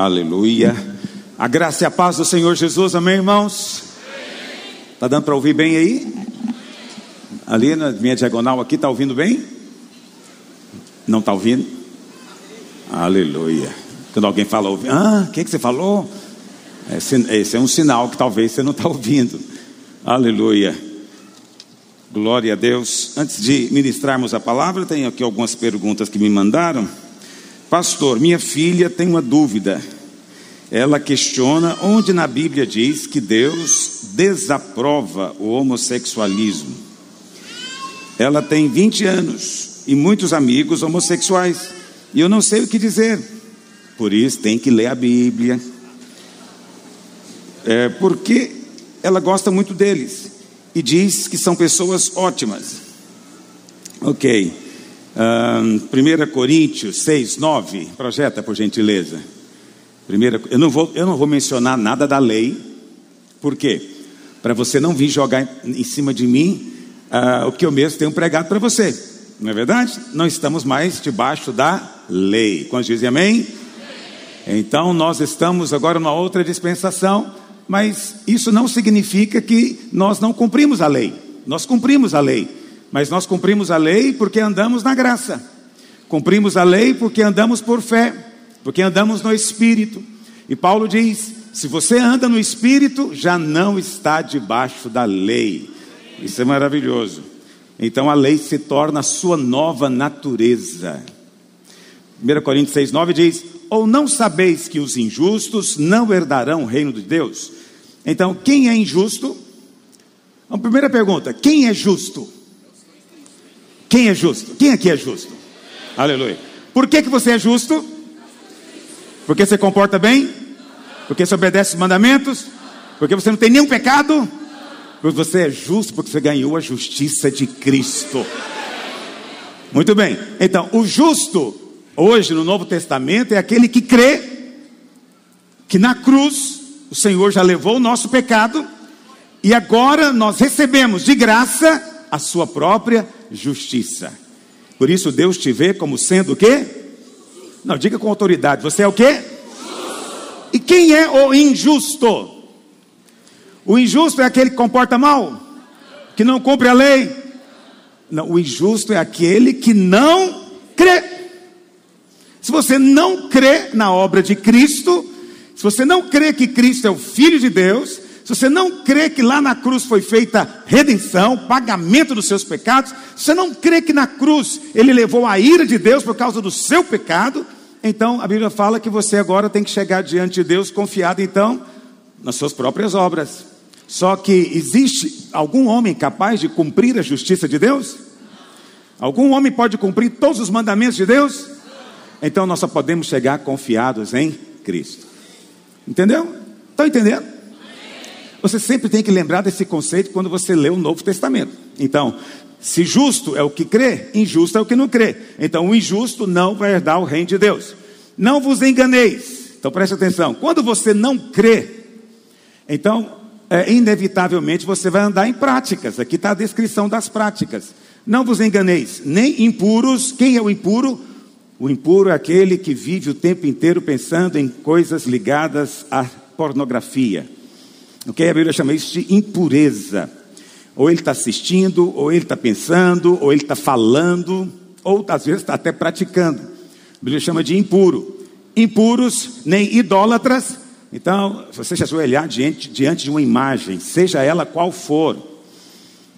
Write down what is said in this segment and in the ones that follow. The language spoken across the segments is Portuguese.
Aleluia. A graça e a paz do Senhor Jesus, amém, irmãos? Tá dando para ouvir bem aí? Ali na minha diagonal aqui, tá ouvindo bem? Não tá ouvindo? Aleluia. Quando alguém fala, ah, o que, que você falou? Esse, esse é um sinal que talvez você não está ouvindo. Aleluia. Glória a Deus. Antes de ministrarmos a palavra, tenho aqui algumas perguntas que me mandaram. Pastor, minha filha tem uma dúvida. Ela questiona onde na Bíblia diz que Deus desaprova o homossexualismo. Ela tem 20 anos e muitos amigos homossexuais. E eu não sei o que dizer. Por isso tem que ler a Bíblia. É, porque ela gosta muito deles e diz que são pessoas ótimas. Ok. Um, 1 Coríntios 6, 9. Projeta, por gentileza. Primeira, eu, não vou, eu não vou mencionar nada da lei. Por quê? Para você não vir jogar em cima de mim uh, o que eu mesmo tenho pregado para você. Não é verdade? Não estamos mais debaixo da lei. Quantos dizem amém? Então nós estamos agora numa outra dispensação mas isso não significa que nós não cumprimos a lei. Nós cumprimos a lei, mas nós cumprimos a lei porque andamos na graça. Cumprimos a lei porque andamos por fé, porque andamos no espírito. E Paulo diz: se você anda no espírito, já não está debaixo da lei. Isso é maravilhoso. Então a lei se torna a sua nova natureza. 1 Coríntios 6,9 diz: Ou não sabeis que os injustos não herdarão o reino de Deus? Então, quem é injusto? A primeira pergunta: quem é justo? Quem é justo? Quem aqui é justo? Aleluia. Por que, que você é justo? Porque você comporta bem? Porque você obedece os mandamentos? Porque você não tem nenhum pecado? Porque você é justo, porque você ganhou a justiça de Cristo. Muito bem. Então, o justo, hoje no Novo Testamento, é aquele que crê que na cruz o Senhor já levou o nosso pecado e agora nós recebemos de graça a sua própria justiça. Por isso Deus te vê como sendo o quê? Não, diga com autoridade, você é o quê? E quem é o injusto? O injusto é aquele que comporta mal, que não cumpre a lei. Não, o injusto é aquele que não crê. Se você não crê na obra de Cristo, se você não crê que Cristo é o Filho de Deus, se você não crê que lá na cruz foi feita redenção, pagamento dos seus pecados, se você não crê que na cruz ele levou a ira de Deus por causa do seu pecado, então a Bíblia fala que você agora tem que chegar diante de Deus confiado então nas suas próprias obras. Só que existe algum homem capaz de cumprir a justiça de Deus? Algum homem pode cumprir todos os mandamentos de Deus? Então nós só podemos chegar confiados em Cristo. Entendeu? Estão entendendo? Você sempre tem que lembrar desse conceito quando você lê o Novo Testamento. Então, se justo é o que crê, injusto é o que não crê. Então, o injusto não vai herdar o reino de Deus. Não vos enganeis. Então, preste atenção. Quando você não crê, então, é, inevitavelmente você vai andar em práticas. Aqui está a descrição das práticas. Não vos enganeis, nem impuros. Quem é o impuro? O impuro é aquele que vive o tempo inteiro pensando em coisas ligadas à pornografia. Ok? A Bíblia chama isso de impureza. Ou ele está assistindo, ou ele está pensando, ou ele está falando, ou às vezes está até praticando. A Bíblia chama de impuro. Impuros, nem idólatras. Então, se você se ajoelhar diante, diante de uma imagem, seja ela qual for,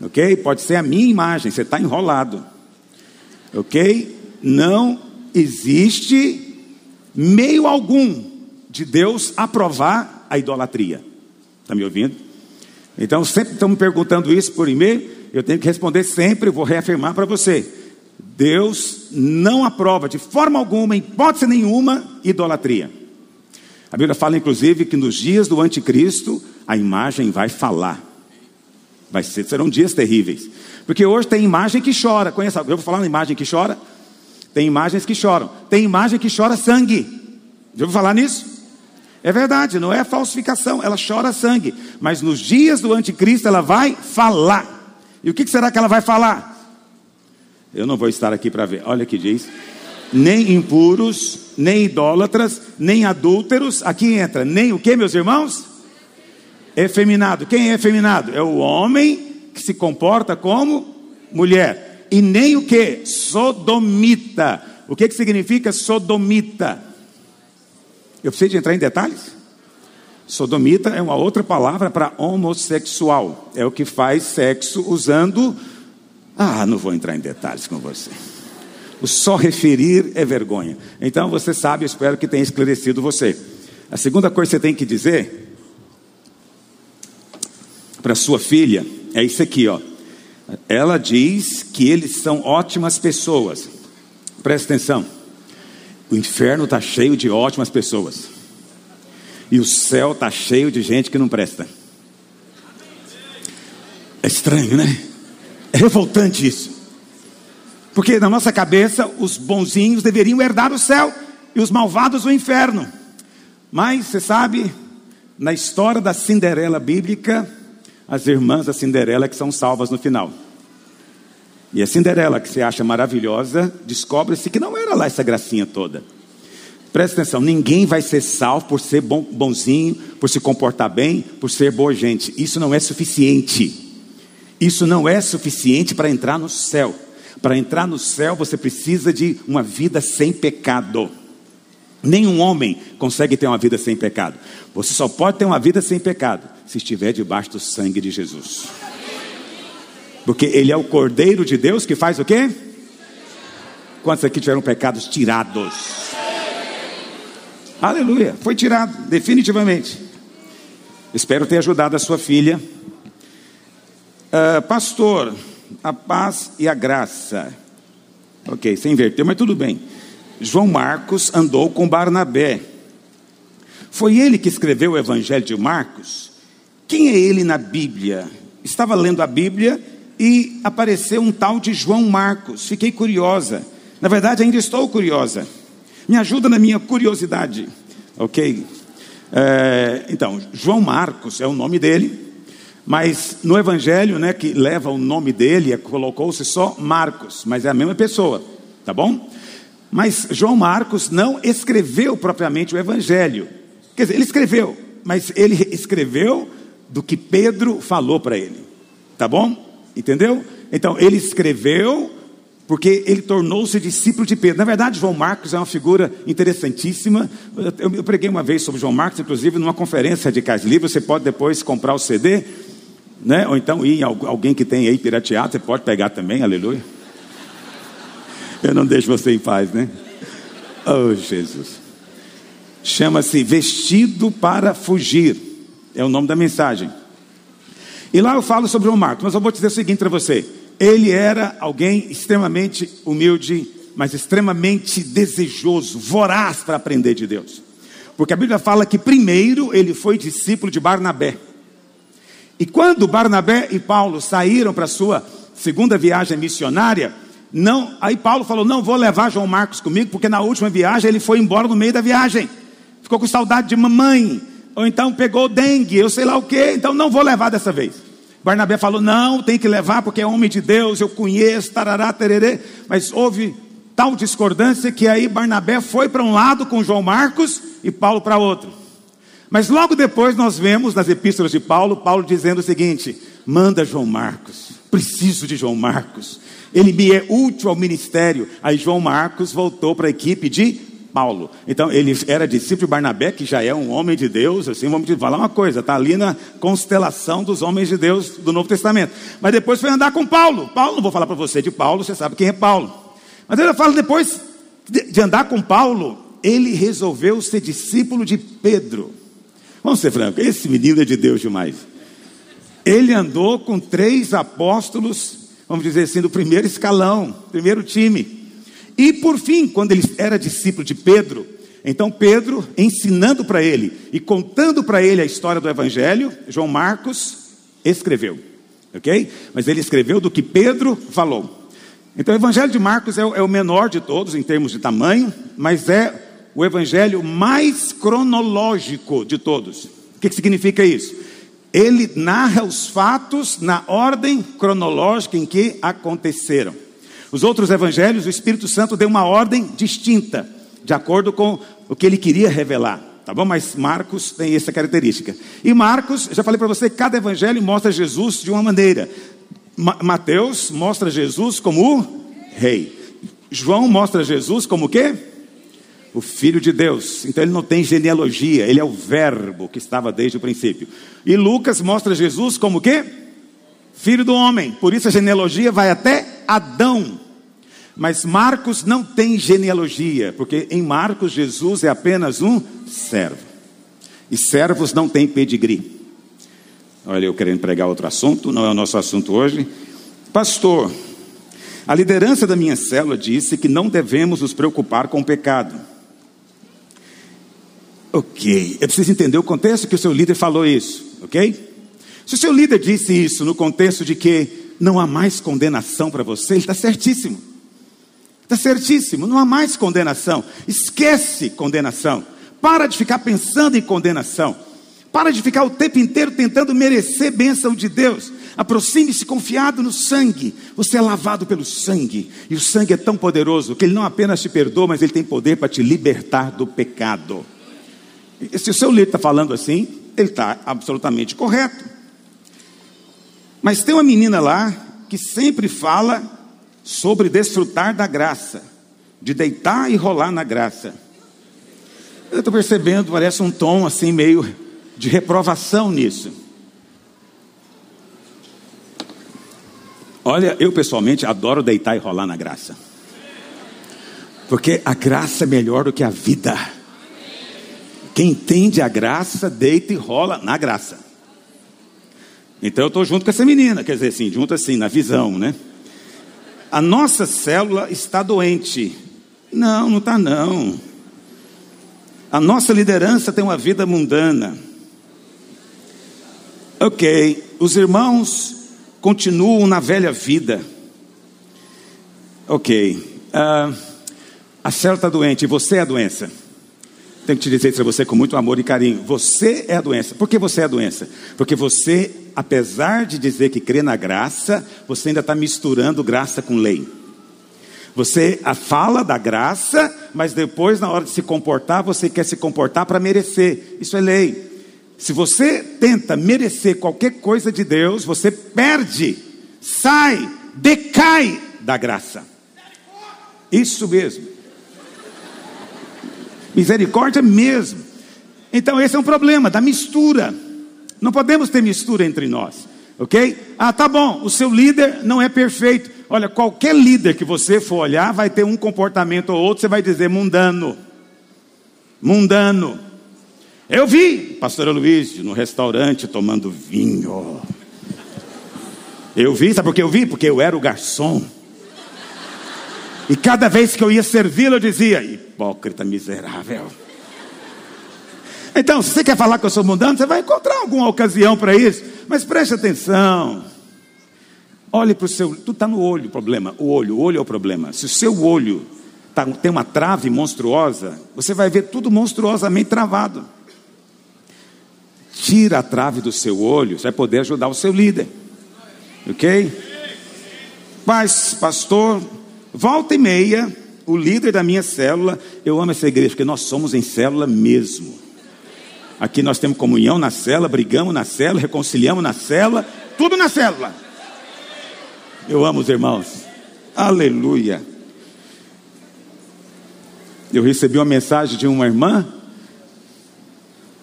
ok? Pode ser a minha imagem, você está enrolado, ok? Não existe meio algum de Deus aprovar a idolatria. Está me ouvindo? Então, sempre estão me perguntando isso por e-mail, eu tenho que responder sempre, vou reafirmar para você. Deus não aprova de forma alguma, em hipótese nenhuma, idolatria. A Bíblia fala, inclusive, que nos dias do anticristo, a imagem vai falar. Vai ser, serão dias terríveis. Porque hoje tem imagem que chora. Conhece? Eu vou falar uma imagem que chora. Tem imagens que choram. Tem imagem que chora sangue. Já ouviu falar nisso? É verdade, não é falsificação, ela chora sangue. Mas nos dias do anticristo ela vai falar. E o que será que ela vai falar? Eu não vou estar aqui para ver. Olha que diz. nem impuros, nem idólatras, nem adúlteros. Aqui entra nem o que, meus irmãos? Efeminado. Quem é efeminado? É o homem que se comporta como mulher. E nem o que? Sodomita. O que, que significa sodomita? Eu preciso entrar em detalhes? Sodomita é uma outra palavra para homossexual. É o que faz sexo usando. Ah, não vou entrar em detalhes com você. O só referir é vergonha. Então você sabe, eu espero que tenha esclarecido você. A segunda coisa que você tem que dizer para sua filha é isso aqui, ó. Ela diz que eles são ótimas pessoas. Presta atenção. O inferno está cheio de ótimas pessoas. E o céu está cheio de gente que não presta. É estranho, né? É revoltante isso. Porque na nossa cabeça, os bonzinhos deveriam herdar o céu e os malvados o inferno. Mas, você sabe, na história da Cinderela bíblica, as irmãs da Cinderela que são salvas no final. E a Cinderela, que você acha maravilhosa, descobre-se que não era lá essa gracinha toda. Presta atenção, ninguém vai ser salvo por ser bom, bonzinho, por se comportar bem, por ser boa gente. Isso não é suficiente. Isso não é suficiente para entrar no céu. Para entrar no céu, você precisa de uma vida sem pecado. Nenhum homem consegue ter uma vida sem pecado. Você só pode ter uma vida sem pecado se estiver debaixo do sangue de Jesus. Porque ele é o Cordeiro de Deus que faz o quê? Quantos aqui tiveram pecados tirados? Aleluia, foi tirado, definitivamente. Espero ter ajudado a sua filha. Uh, pastor, a paz e a graça. Ok, você inverteu, mas tudo bem. João Marcos andou com Barnabé. Foi ele que escreveu o Evangelho de Marcos? Quem é ele na Bíblia? Estava lendo a Bíblia e apareceu um tal de João Marcos. Fiquei curiosa. Na verdade, ainda estou curiosa. Me ajuda na minha curiosidade, ok? É, então, João Marcos é o nome dele, mas no Evangelho, né, que leva o nome dele, é, colocou-se só Marcos, mas é a mesma pessoa, tá bom? Mas João Marcos não escreveu propriamente o Evangelho. Quer dizer, ele escreveu, mas ele escreveu do que Pedro falou para ele, tá bom? Entendeu? Então, ele escreveu porque ele tornou-se discípulo de Pedro. Na verdade, João Marcos é uma figura interessantíssima. Eu, eu preguei uma vez sobre João Marcos, inclusive numa conferência de Cais Livre. Você pode depois comprar o CD, né? ou então ir alguém que tem aí pirateado, você pode pegar também, aleluia. Eu não deixo você em paz, né? Oh, Jesus. Chama-se Vestido para Fugir. É o nome da mensagem. E lá eu falo sobre João Marcos, mas eu vou dizer o seguinte para você: ele era alguém extremamente humilde, mas extremamente desejoso, voraz para aprender de Deus. Porque a Bíblia fala que primeiro ele foi discípulo de Barnabé. E quando Barnabé e Paulo saíram para a sua segunda viagem missionária, não, aí Paulo falou: "Não vou levar João Marcos comigo, porque na última viagem ele foi embora no meio da viagem. Ficou com saudade de mamãe ou então pegou dengue, eu sei lá o que, então não vou levar dessa vez. Barnabé falou: não, tem que levar porque é homem de Deus, eu conheço, tarará, tererê. Mas houve tal discordância que aí Barnabé foi para um lado com João Marcos e Paulo para outro. Mas logo depois nós vemos nas epístolas de Paulo, Paulo dizendo o seguinte: manda João Marcos, preciso de João Marcos, ele me é útil ao ministério. Aí João Marcos voltou para a equipe de Paulo. Então, ele era discípulo de Barnabé, que já é um homem de Deus, assim, vamos te falar uma coisa, está ali na constelação dos homens de Deus do Novo Testamento. Mas depois foi andar com Paulo. Paulo, não vou falar para você de Paulo, você sabe quem é Paulo. Mas ele fala depois de, andar com Paulo, ele resolveu ser discípulo de Pedro. Vamos ser francos, esse menino é de Deus demais. Ele andou com três apóstolos, vamos dizer assim, do primeiro escalão, primeiro time. E por fim, quando ele era discípulo de Pedro, então Pedro, ensinando para ele e contando para ele a história do Evangelho, João Marcos escreveu, ok? Mas ele escreveu do que Pedro falou. Então o Evangelho de Marcos é o, é menor de todos em termos de tamanho, mas é o Evangelho mais cronológico de todos. O que significa isso? Ele narra os fatos na ordem cronológica em que aconteceram. Os outros evangelhos, o Espírito Santo deu uma ordem distinta, de acordo com o que ele queria revelar. Tá bom? Mas Marcos tem essa característica. E Marcos, já falei para você, cada evangelho mostra Jesus de uma maneira. Ma Mateus mostra Jesus como o rei. João mostra Jesus como o quê? O Filho de Deus. Então ele não tem genealogia, ele é o verbo que estava desde o princípio. E Lucas mostra Jesus como o quê? Filho do homem. Por isso a genealogia vai até Adão. Mas Marcos não tem genealogia, porque em Marcos Jesus é apenas um servo. E servos não têm pedigree. Olha, eu querendo pregar outro assunto, não é o nosso assunto hoje. Pastor, a liderança da minha célula disse que não devemos nos preocupar com o pecado. Ok, é preciso entender o contexto que o seu líder falou isso, ok? Se o seu líder disse isso no contexto de que não há mais condenação para você, ele está certíssimo. Está certíssimo, não há mais condenação. Esquece condenação. Para de ficar pensando em condenação. Para de ficar o tempo inteiro tentando merecer bênção de Deus. Aproxime-se confiado no sangue. Você é lavado pelo sangue. E o sangue é tão poderoso que ele não apenas te perdoa, mas ele tem poder para te libertar do pecado. E se o seu líder está falando assim, ele está absolutamente correto. Mas tem uma menina lá que sempre fala sobre desfrutar da graça, de deitar e rolar na graça. Eu estou percebendo, parece um tom assim meio de reprovação nisso. Olha, eu pessoalmente adoro deitar e rolar na graça. Porque a graça é melhor do que a vida. Quem entende a graça, deita e rola na graça. Então eu estou junto com essa menina, quer dizer assim, junto assim, na visão, né? A nossa célula está doente. Não, não está não. A nossa liderança tem uma vida mundana. Ok, os irmãos continuam na velha vida. Ok, uh, a célula está doente você é a doença. Tenho que te dizer isso a você com muito amor e carinho. Você é a doença. Por que você é a doença? Porque você, apesar de dizer que crê na graça, você ainda está misturando graça com lei. Você fala da graça, mas depois, na hora de se comportar, você quer se comportar para merecer. Isso é lei. Se você tenta merecer qualquer coisa de Deus, você perde, sai, decai da graça. Isso mesmo. Misericórdia mesmo. Então, esse é um problema da mistura. Não podemos ter mistura entre nós, ok? Ah, tá bom, o seu líder não é perfeito. Olha, qualquer líder que você for olhar vai ter um comportamento ou outro, você vai dizer mundano. Mundano. Eu vi, pastor Luiz, no restaurante tomando vinho. Eu vi, sabe por que eu vi? Porque eu era o garçom. E cada vez que eu ia servi-lo, eu dizia: hipócrita miserável. Então, se você quer falar que eu sou mundano, você vai encontrar alguma ocasião para isso. Mas preste atenção. Olhe para o seu. Tudo está no olho o problema. O olho, o olho é o problema. Se o seu olho tá, tem uma trave monstruosa, você vai ver tudo monstruosamente travado. Tira a trave do seu olho, você vai poder ajudar o seu líder. Ok? Mas, pastor, volta e meia, o líder da minha célula, eu amo essa igreja, porque nós somos em célula mesmo. Aqui nós temos comunhão na célula, brigamos na célula, reconciliamos na célula, tudo na célula. Eu amo os irmãos. Aleluia. Eu recebi uma mensagem de uma irmã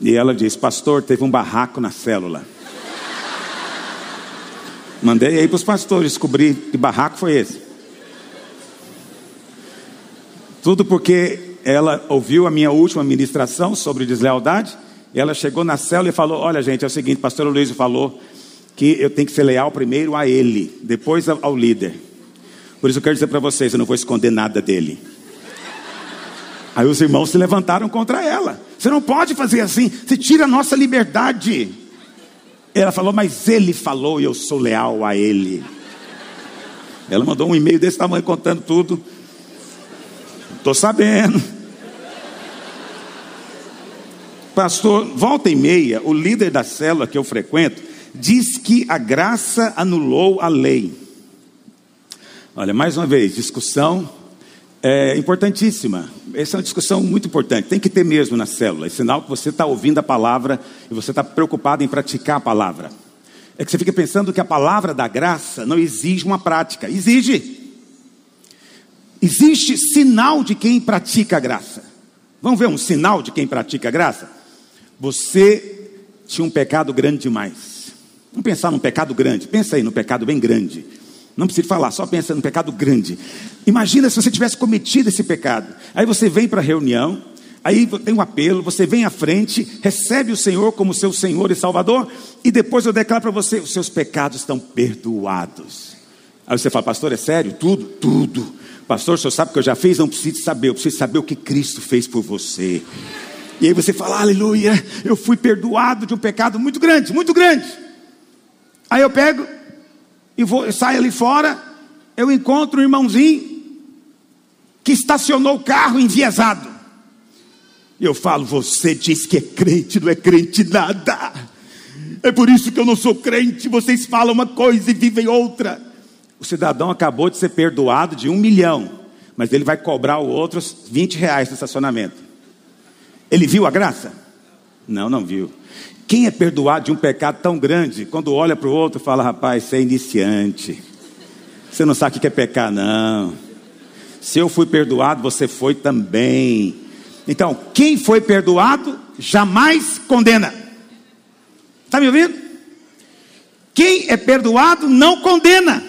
e ela disse: Pastor, teve um barraco na célula. Mandei aí para os pastores descobrir que barraco foi esse. Tudo porque ela ouviu a minha última ministração sobre deslealdade. E ela chegou na célula e falou: Olha, gente, é o seguinte, pastor Luiz falou que eu tenho que ser leal primeiro a ele, depois ao líder. Por isso eu quero dizer para vocês: eu não vou esconder nada dele. Aí os irmãos se levantaram contra ela. Você não pode fazer assim, você tira a nossa liberdade. Ela falou, mas ele falou e eu sou leal a ele. Ela mandou um e-mail desse tamanho contando tudo. Estou sabendo. Pastor, volta e meia, o líder da célula que eu frequento diz que a graça anulou a lei. Olha, mais uma vez, discussão é importantíssima. Essa é uma discussão muito importante. Tem que ter mesmo na célula. É sinal que você está ouvindo a palavra e você está preocupado em praticar a palavra. É que você fica pensando que a palavra da graça não exige uma prática. Exige. Existe sinal de quem pratica a graça. Vamos ver um sinal de quem pratica a graça? Você tinha um pecado grande demais. Vamos pensar num pecado grande. Pensa aí no pecado bem grande. Não precisa falar, só pensa no pecado grande. Imagina se você tivesse cometido esse pecado. Aí você vem para a reunião, aí tem um apelo, você vem à frente, recebe o Senhor como seu Senhor e Salvador, e depois eu declaro para você: os seus pecados estão perdoados. Aí você fala, pastor, é sério? Tudo? Tudo. Pastor, o senhor sabe o que eu já fiz? Não preciso saber, eu preciso saber o que Cristo fez por você. E aí você fala, aleluia, eu fui perdoado de um pecado muito grande, muito grande. Aí eu pego e vou, saio ali fora, eu encontro um irmãozinho que estacionou o carro enviesado. E eu falo, você diz que é crente, não é crente nada. É por isso que eu não sou crente, vocês falam uma coisa e vivem outra. O cidadão acabou de ser perdoado de um milhão, mas ele vai cobrar o outros 20 reais no estacionamento. Ele viu a graça? Não, não viu. Quem é perdoado de um pecado tão grande, quando olha para o outro, fala: rapaz, você é iniciante. Você não sabe o que é pecar, não. Se eu fui perdoado, você foi também. Então, quem foi perdoado jamais condena. Está me ouvindo? Quem é perdoado não condena.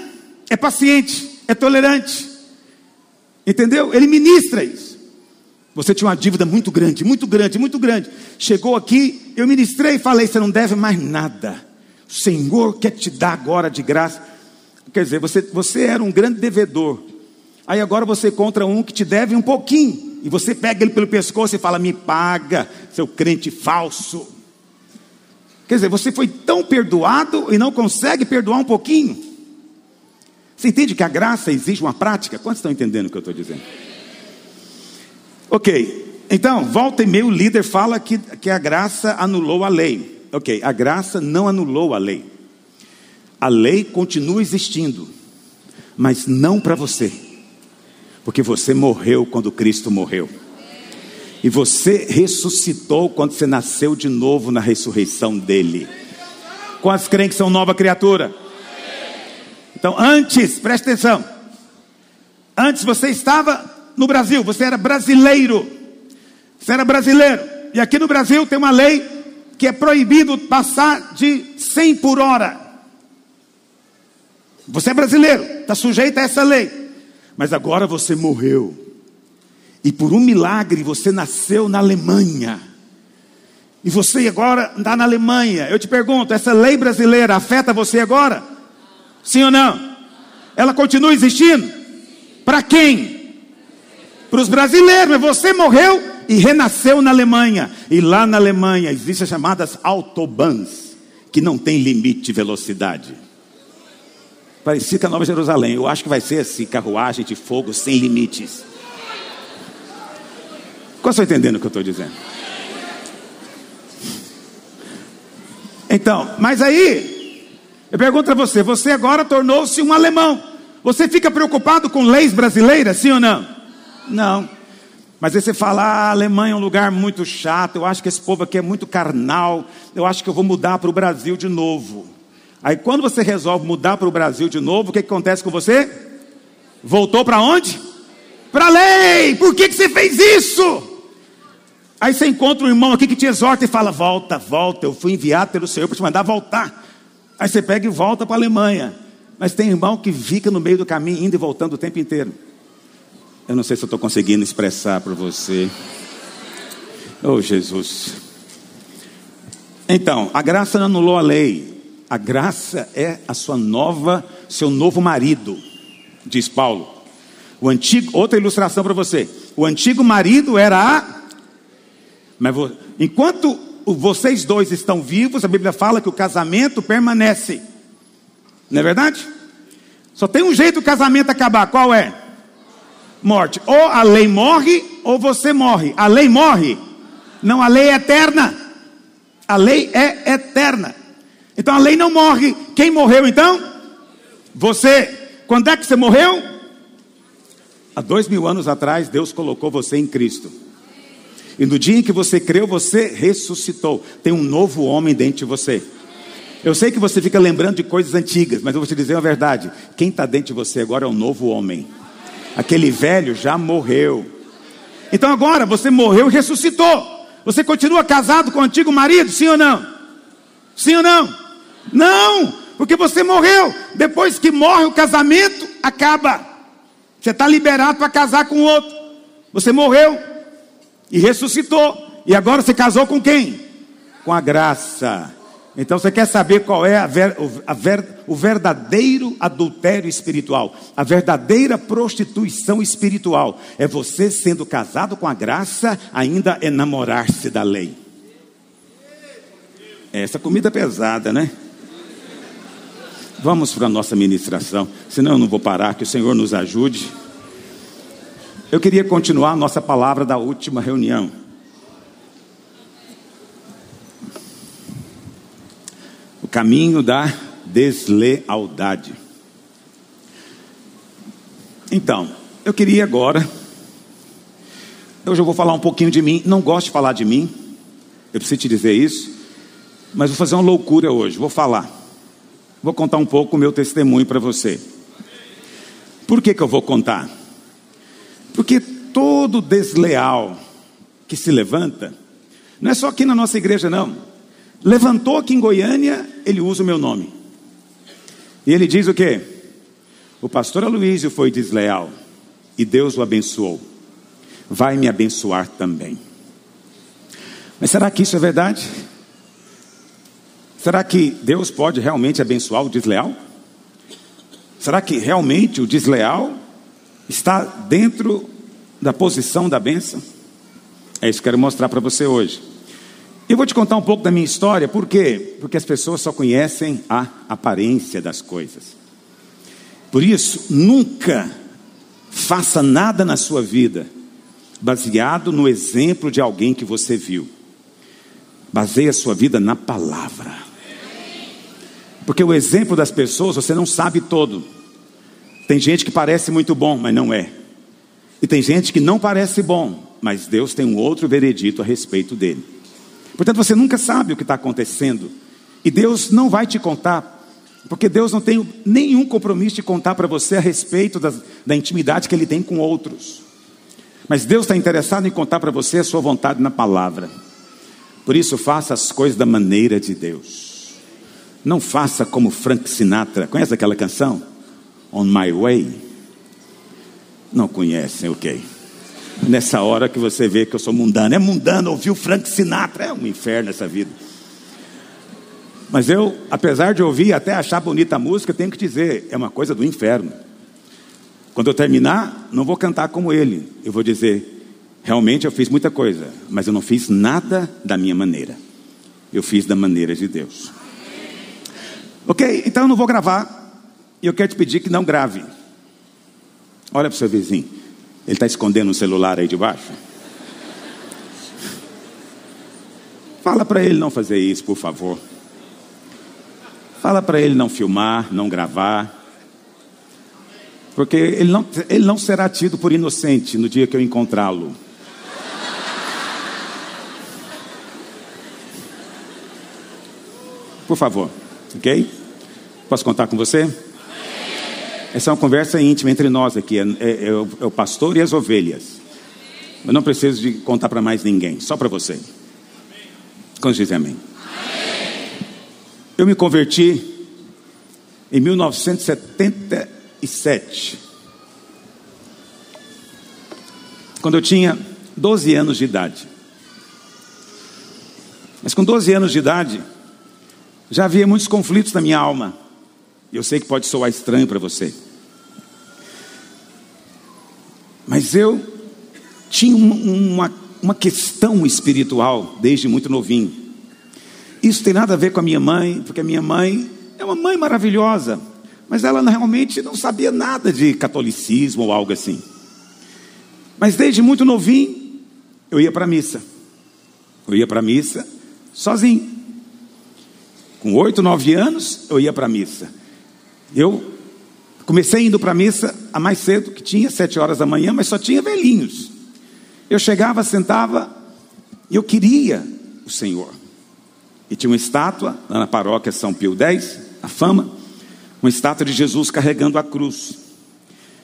É paciente, é tolerante. Entendeu? Ele ministra isso. Você tinha uma dívida muito grande, muito grande, muito grande. Chegou aqui, eu ministrei e falei: você não deve mais nada. O Senhor quer te dar agora de graça. Quer dizer, você, você era um grande devedor. Aí agora você encontra um que te deve um pouquinho. E você pega ele pelo pescoço e fala: Me paga, seu crente falso. Quer dizer, você foi tão perdoado e não consegue perdoar um pouquinho. Você entende que a graça exige uma prática? Quantos estão entendendo o que eu estou dizendo? Ok, então, volta e meio o líder fala que, que a graça anulou a lei. Ok, a graça não anulou a lei. A lei continua existindo, mas não para você, porque você morreu quando Cristo morreu. E você ressuscitou quando você nasceu de novo na ressurreição dele. Quantos creem que são nova criatura? Então, antes, preste atenção. Antes você estava no Brasil, você era brasileiro. Você era brasileiro. E aqui no Brasil tem uma lei que é proibido passar de 100 por hora. Você é brasileiro, está sujeito a essa lei. Mas agora você morreu. E por um milagre você nasceu na Alemanha. E você agora está na Alemanha. Eu te pergunto, essa lei brasileira afeta você agora? Sim ou não? Ela continua existindo? Para quem? para os brasileiros, você morreu e renasceu na Alemanha. E lá na Alemanha existem as chamadas autobans, que não tem limite de velocidade. Parecia que a Nova Jerusalém, eu acho que vai ser assim, carruagem de fogo sem limites. Qual estão entendendo o que eu estou dizendo? Então, mas aí, eu pergunto para você, você agora tornou-se um alemão. Você fica preocupado com leis brasileiras, sim ou não? Não. Mas aí você fala, ah, a Alemanha é um lugar muito chato, eu acho que esse povo aqui é muito carnal, eu acho que eu vou mudar para o Brasil de novo. Aí quando você resolve mudar para o Brasil de novo, o que, que acontece com você? Voltou para onde? Para a lei! Por que, que você fez isso? Aí você encontra um irmão aqui que te exorta e fala: Volta, volta, eu fui enviado pelo Senhor para te mandar voltar. Aí você pega e volta para a Alemanha. Mas tem irmão que fica no meio do caminho, indo e voltando o tempo inteiro. Eu não sei se eu estou conseguindo expressar para você. Oh, Jesus. Então, a graça não anulou a lei. A graça é a sua nova, seu novo marido, diz Paulo. O antigo, outra ilustração para você. O antigo marido era a mas enquanto vocês dois estão vivos, a Bíblia fala que o casamento permanece. Não é verdade? Só tem um jeito do casamento acabar, qual é? morte. Ou a lei morre, ou você morre. A lei morre. Não, a lei é eterna. A lei é eterna. Então a lei não morre. Quem morreu então? Você. Quando é que você morreu? Há dois mil anos atrás, Deus colocou você em Cristo. E no dia em que você creu, você ressuscitou. Tem um novo homem dentro de você. Eu sei que você fica lembrando de coisas antigas, mas eu vou te dizer a verdade: quem está dentro de você agora é um novo homem. Aquele velho já morreu. Então agora você morreu e ressuscitou. Você continua casado com o antigo marido, sim ou não? Sim ou não? Não, porque você morreu. Depois que morre o casamento, acaba. Você está liberado para casar com outro. Você morreu e ressuscitou. E agora você casou com quem? Com a graça. Então você quer saber qual é a ver, a ver, o verdadeiro adultério espiritual, a verdadeira prostituição espiritual. É você sendo casado com a graça, ainda enamorar-se da lei. Essa comida é pesada, né? Vamos para a nossa ministração, senão eu não vou parar, que o Senhor nos ajude. Eu queria continuar nossa palavra da última reunião. O caminho da deslealdade. Então, eu queria agora. Hoje eu vou falar um pouquinho de mim. Não gosto de falar de mim. Eu preciso te dizer isso. Mas vou fazer uma loucura hoje. Vou falar. Vou contar um pouco o meu testemunho para você. Por que, que eu vou contar? Porque todo desleal que se levanta, não é só aqui na nossa igreja, não. Levantou aqui em Goiânia, ele usa o meu nome. E ele diz o quê? O pastor Aloysio foi desleal e Deus o abençoou. Vai me abençoar também. Mas será que isso é verdade? Será que Deus pode realmente abençoar o desleal? Será que realmente o desleal está dentro da posição da bênção? É isso que eu quero mostrar para você hoje. Eu vou te contar um pouco da minha história, por quê? Porque as pessoas só conhecem a aparência das coisas. Por isso, nunca faça nada na sua vida baseado no exemplo de alguém que você viu. Baseie a sua vida na palavra. Porque o exemplo das pessoas você não sabe todo. Tem gente que parece muito bom, mas não é. E tem gente que não parece bom, mas Deus tem um outro veredito a respeito dele. Portanto, você nunca sabe o que está acontecendo. E Deus não vai te contar, porque Deus não tem nenhum compromisso de contar para você a respeito das, da intimidade que Ele tem com outros. Mas Deus está interessado em contar para você a sua vontade na palavra. Por isso, faça as coisas da maneira de Deus. Não faça como Frank Sinatra. Conhece aquela canção? On My Way? Não conhecem, ok. Nessa hora que você vê que eu sou mundano. É mundano ouvir o Frank Sinatra. É um inferno essa vida. Mas eu, apesar de ouvir até achar bonita a música, tenho que dizer, é uma coisa do inferno. Quando eu terminar, não vou cantar como ele. Eu vou dizer, realmente eu fiz muita coisa, mas eu não fiz nada da minha maneira. Eu fiz da maneira de Deus. Ok? Então eu não vou gravar. E eu quero te pedir que não grave. Olha para o seu vizinho. Ele está escondendo um celular aí debaixo. Fala para ele não fazer isso, por favor. Fala para ele não filmar, não gravar. Porque ele não, ele não será tido por inocente no dia que eu encontrá-lo. Por favor. Ok? Posso contar com você? Essa é uma conversa íntima entre nós aqui. É, é, é, o, é o, pastor e as ovelhas. Eu não preciso de contar para mais ninguém, só para você. Quando diz amém? Eu me converti em 1977. Quando eu tinha 12 anos de idade. Mas com 12 anos de idade, já havia muitos conflitos na minha alma. Eu sei que pode soar estranho para você. Mas eu tinha uma, uma questão espiritual desde muito novinho. Isso tem nada a ver com a minha mãe, porque a minha mãe é uma mãe maravilhosa, mas ela realmente não sabia nada de catolicismo ou algo assim. Mas desde muito novinho, eu ia para a missa. Eu ia para a missa sozinho. Com oito, nove anos, eu ia para a missa. Eu comecei indo para a missa a mais cedo, que tinha sete horas da manhã, mas só tinha velhinhos. Eu chegava, sentava, e eu queria o Senhor. E tinha uma estátua lá na paróquia São Pio X, a fama, uma estátua de Jesus carregando a cruz.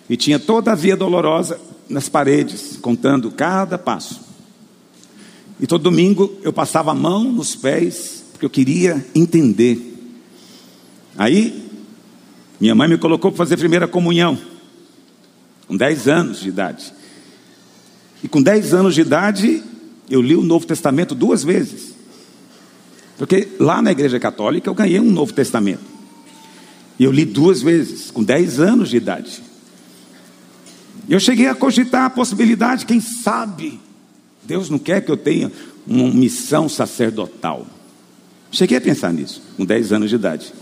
E tinha toda a via dolorosa nas paredes, contando cada passo. E todo domingo eu passava a mão nos pés, porque eu queria entender. Aí, minha mãe me colocou para fazer primeira comunhão, com 10 anos de idade. E com 10 anos de idade, eu li o Novo Testamento duas vezes. Porque lá na Igreja Católica eu ganhei um Novo Testamento. E eu li duas vezes, com 10 anos de idade. Eu cheguei a cogitar a possibilidade, quem sabe, Deus não quer que eu tenha uma missão sacerdotal. Cheguei a pensar nisso, com 10 anos de idade.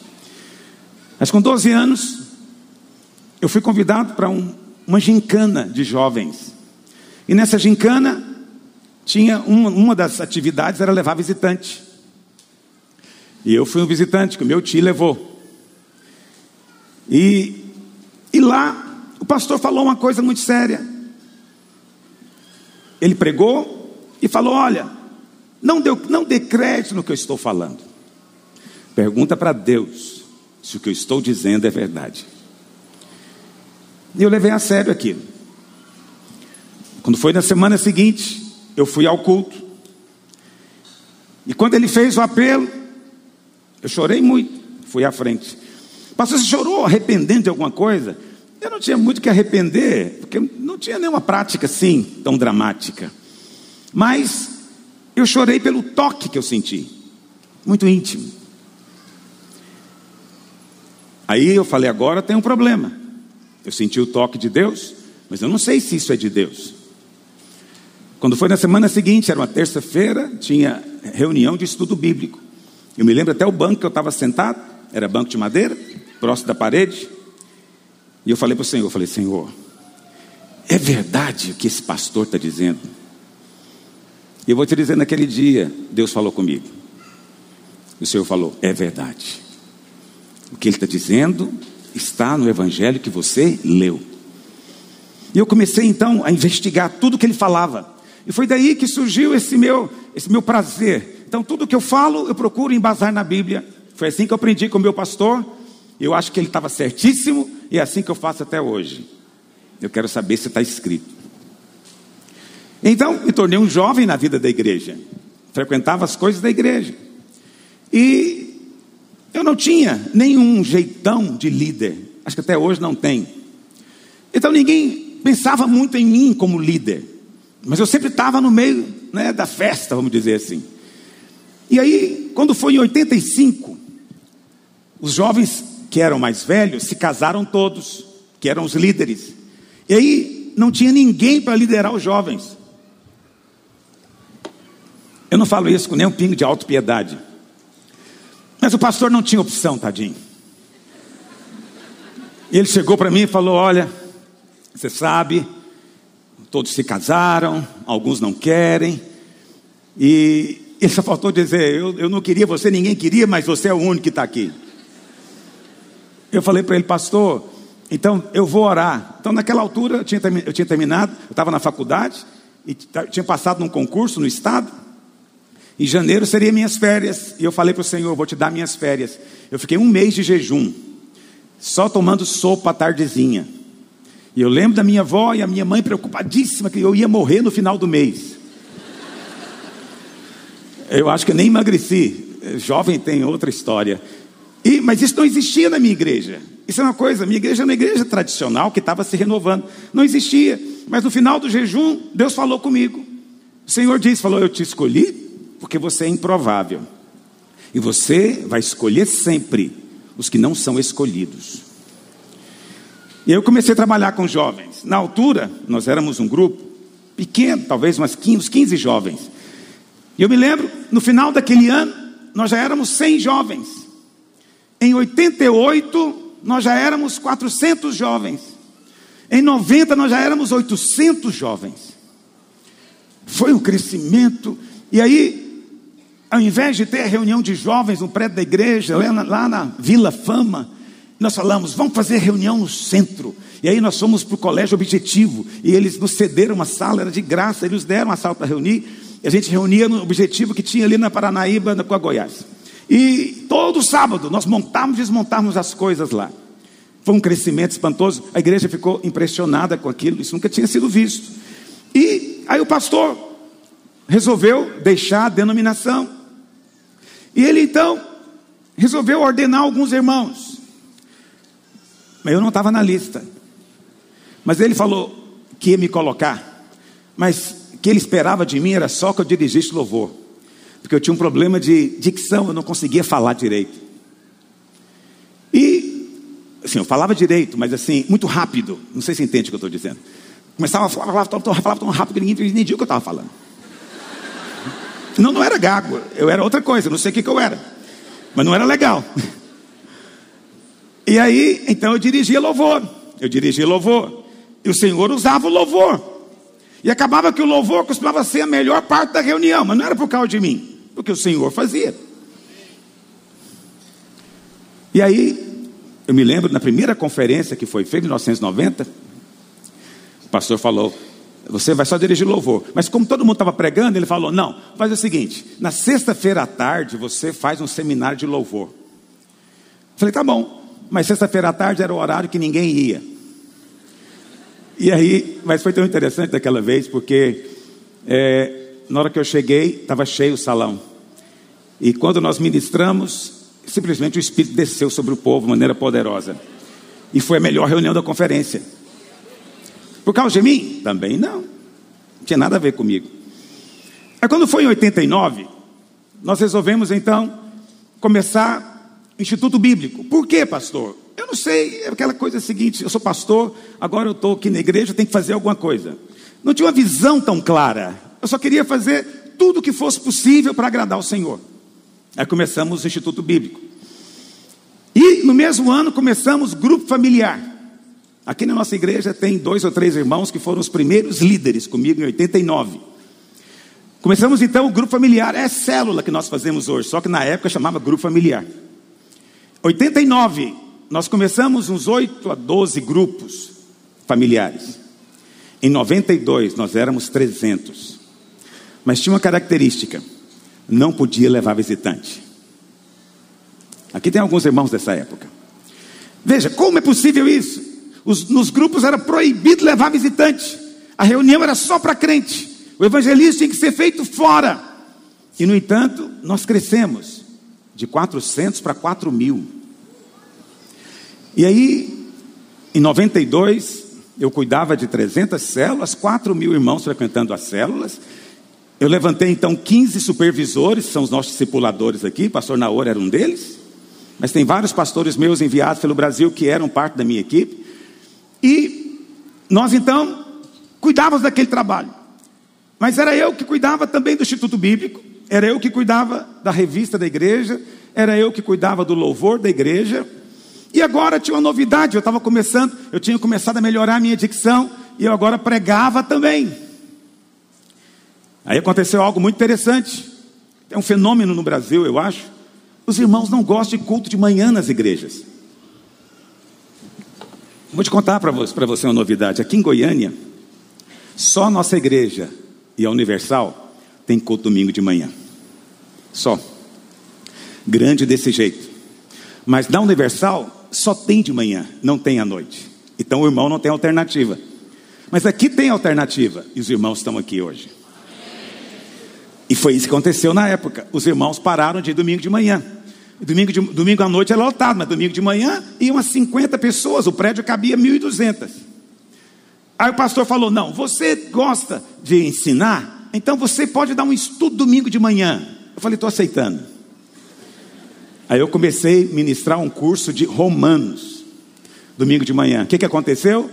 Mas com 12 anos, eu fui convidado para um, uma gincana de jovens. E nessa gincana, tinha uma, uma das atividades era levar visitante. E eu fui um visitante que o meu tio levou. E, e lá o pastor falou uma coisa muito séria. Ele pregou e falou: Olha, não, deu, não dê crédito no que eu estou falando. Pergunta para Deus se o que eu estou dizendo é verdade. E eu levei a sério aquilo. Quando foi na semana seguinte, eu fui ao culto. E quando ele fez o apelo, eu chorei muito, fui à frente. Pastor, você chorou arrependendo de alguma coisa? Eu não tinha muito que arrepender, porque não tinha nenhuma prática assim tão dramática. Mas eu chorei pelo toque que eu senti, muito íntimo. Aí eu falei: agora tem um problema. Eu senti o toque de Deus, mas eu não sei se isso é de Deus. Quando foi na semana seguinte, era uma terça-feira, tinha reunião de estudo bíblico. Eu me lembro até o banco que eu estava sentado, era banco de madeira, próximo da parede. E eu falei para o Senhor, eu falei, Senhor, é verdade o que esse pastor está dizendo? E eu vou te dizer, naquele dia, Deus falou comigo. O Senhor falou, é verdade. O que ele está dizendo está no evangelho que você leu. E eu comecei então a investigar tudo que ele falava. E foi daí que surgiu esse meu, esse meu prazer. Então, tudo que eu falo, eu procuro embasar na Bíblia. Foi assim que eu aprendi com o meu pastor. Eu acho que ele estava certíssimo e é assim que eu faço até hoje. Eu quero saber se está escrito. Então, me tornei um jovem na vida da igreja. Frequentava as coisas da igreja. E eu não tinha nenhum jeitão de líder. Acho que até hoje não tem. Então ninguém pensava muito em mim como líder. Mas eu sempre estava no meio né, da festa, vamos dizer assim. E aí, quando foi em 85, os jovens que eram mais velhos se casaram todos, que eram os líderes. E aí não tinha ninguém para liderar os jovens. Eu não falo isso com nenhum pingo de autopiedade. Mas o pastor não tinha opção, tadinho. Ele chegou para mim e falou: Olha, você sabe, todos se casaram, alguns não querem. E ele só faltou dizer: eu, eu não queria você, ninguém queria, mas você é o único que está aqui. Eu falei para ele, pastor, então eu vou orar. Então, naquela altura, eu tinha, eu tinha terminado, eu estava na faculdade, e tinha passado num concurso no estado. Em janeiro seria minhas férias. E eu falei para o Senhor: vou te dar minhas férias. Eu fiquei um mês de jejum, só tomando sopa à tardezinha. E eu lembro da minha avó e a minha mãe preocupadíssima que eu ia morrer no final do mês. Eu acho que eu nem emagreci. Jovem tem outra história. E, mas isso não existia na minha igreja. Isso é uma coisa, minha igreja é uma igreja tradicional que estava se renovando. Não existia. Mas no final do jejum, Deus falou comigo. O Senhor disse, falou, eu te escolhi porque você é improvável. E você vai escolher sempre os que não são escolhidos. E eu comecei a trabalhar com jovens. Na altura, nós éramos um grupo pequeno, talvez umas 15, uns 15 jovens. E eu me lembro, no final daquele ano, nós já éramos 100 jovens. Em 88, nós já éramos 400 jovens. Em 90, nós já éramos 800 jovens. Foi um crescimento. E aí, ao invés de ter a reunião de jovens no prédio da igreja, lá na, Vila Fama, Nós falamos, vamos fazer reunião no centro. E aí nós fomos para o colégio objetivo. E eles nos cederam uma sala, era de graça, eles deram uma sala para reunir. E a gente reunia no objetivo que tinha ali na Paranaíba, com a Goiás. E todo sábado nós montávamos e desmontávamos as coisas lá. Foi um crescimento espantoso. A igreja ficou impressionada com aquilo, isso nunca tinha sido visto. E aí o pastor resolveu deixar a denominação. E ele então resolveu ordenar alguns irmãos. Mas eu não estava na lista. Mas ele falou que ia me colocar. Mas que ele esperava de mim era só que eu dirigisse louvor. Porque eu tinha um problema de dicção, eu não conseguia falar direito. E Assim, eu falava direito, mas assim, muito rápido. Não sei se entende o que eu estou dizendo. Começava a falar, falava tão rápido que ninguém entendia o que eu estava falando. Não, não era gago, eu era outra coisa, não sei o que, que eu era. Mas não era legal. E aí, então eu dirigia louvor. Eu dirigia louvor. E o Senhor usava o louvor. E acabava que o louvor costumava ser a melhor parte da reunião, mas não era por causa de mim, porque o Senhor fazia. E aí, eu me lembro na primeira conferência que foi feita em 1990, o pastor falou: Você vai só dirigir louvor. Mas como todo mundo estava pregando, ele falou: Não, faz o seguinte: na sexta-feira à tarde você faz um seminário de louvor. Eu falei: Tá bom, mas sexta-feira à tarde era o horário que ninguém ia. E aí, mas foi tão interessante daquela vez, porque é, na hora que eu cheguei, estava cheio o salão. E quando nós ministramos, simplesmente o Espírito desceu sobre o povo de maneira poderosa. E foi a melhor reunião da conferência. Por causa de mim? Também não. Não tinha nada a ver comigo. Aí quando foi em 89, nós resolvemos então começar o Instituto Bíblico. Por quê, pastor? Eu não sei, é aquela coisa seguinte, eu sou pastor, agora eu estou aqui na igreja, tenho que fazer alguma coisa. Não tinha uma visão tão clara. Eu só queria fazer tudo o que fosse possível para agradar o Senhor. Aí começamos o Instituto Bíblico. E no mesmo ano começamos grupo familiar. Aqui na nossa igreja tem dois ou três irmãos que foram os primeiros líderes comigo em 89. Começamos então o grupo familiar, é célula que nós fazemos hoje, só que na época chamava grupo familiar. 89, nós começamos uns 8 a 12 grupos familiares. Em 92 nós éramos 300. Mas tinha uma característica não podia levar visitante. Aqui tem alguns irmãos dessa época. Veja, como é possível isso? Os, nos grupos era proibido levar visitante. A reunião era só para crente. O evangelismo tinha que ser feito fora. E, no entanto, nós crescemos de 400 para 4 mil. E aí, em 92, eu cuidava de 300 células, 4 mil irmãos frequentando as células. Eu levantei então 15 supervisores, são os nossos discipuladores aqui, pastor Naor era um deles, mas tem vários pastores meus enviados pelo Brasil que eram parte da minha equipe. E nós então cuidávamos daquele trabalho. Mas era eu que cuidava também do Instituto Bíblico, era eu que cuidava da revista da igreja, era eu que cuidava do louvor da igreja. E agora tinha uma novidade, eu estava começando, eu tinha começado a melhorar a minha dicção e eu agora pregava também. Aí aconteceu algo muito interessante. É um fenômeno no Brasil, eu acho. Os irmãos não gostam de culto de manhã nas igrejas. Vou te contar para você, uma novidade. Aqui em Goiânia, só a nossa igreja e a Universal tem culto domingo de manhã. Só. Grande desse jeito. Mas na Universal só tem de manhã, não tem à noite. Então o irmão não tem alternativa. Mas aqui tem alternativa e os irmãos estão aqui hoje. E foi isso que aconteceu na época. Os irmãos pararam de domingo de manhã. Domingo, de, domingo à noite era lotado, mas domingo de manhã iam umas 50 pessoas, o prédio cabia 1.200. Aí o pastor falou: Não, você gosta de ensinar, então você pode dar um estudo domingo de manhã. Eu falei: Estou aceitando. Aí eu comecei a ministrar um curso de Romanos, domingo de manhã. O que, que aconteceu?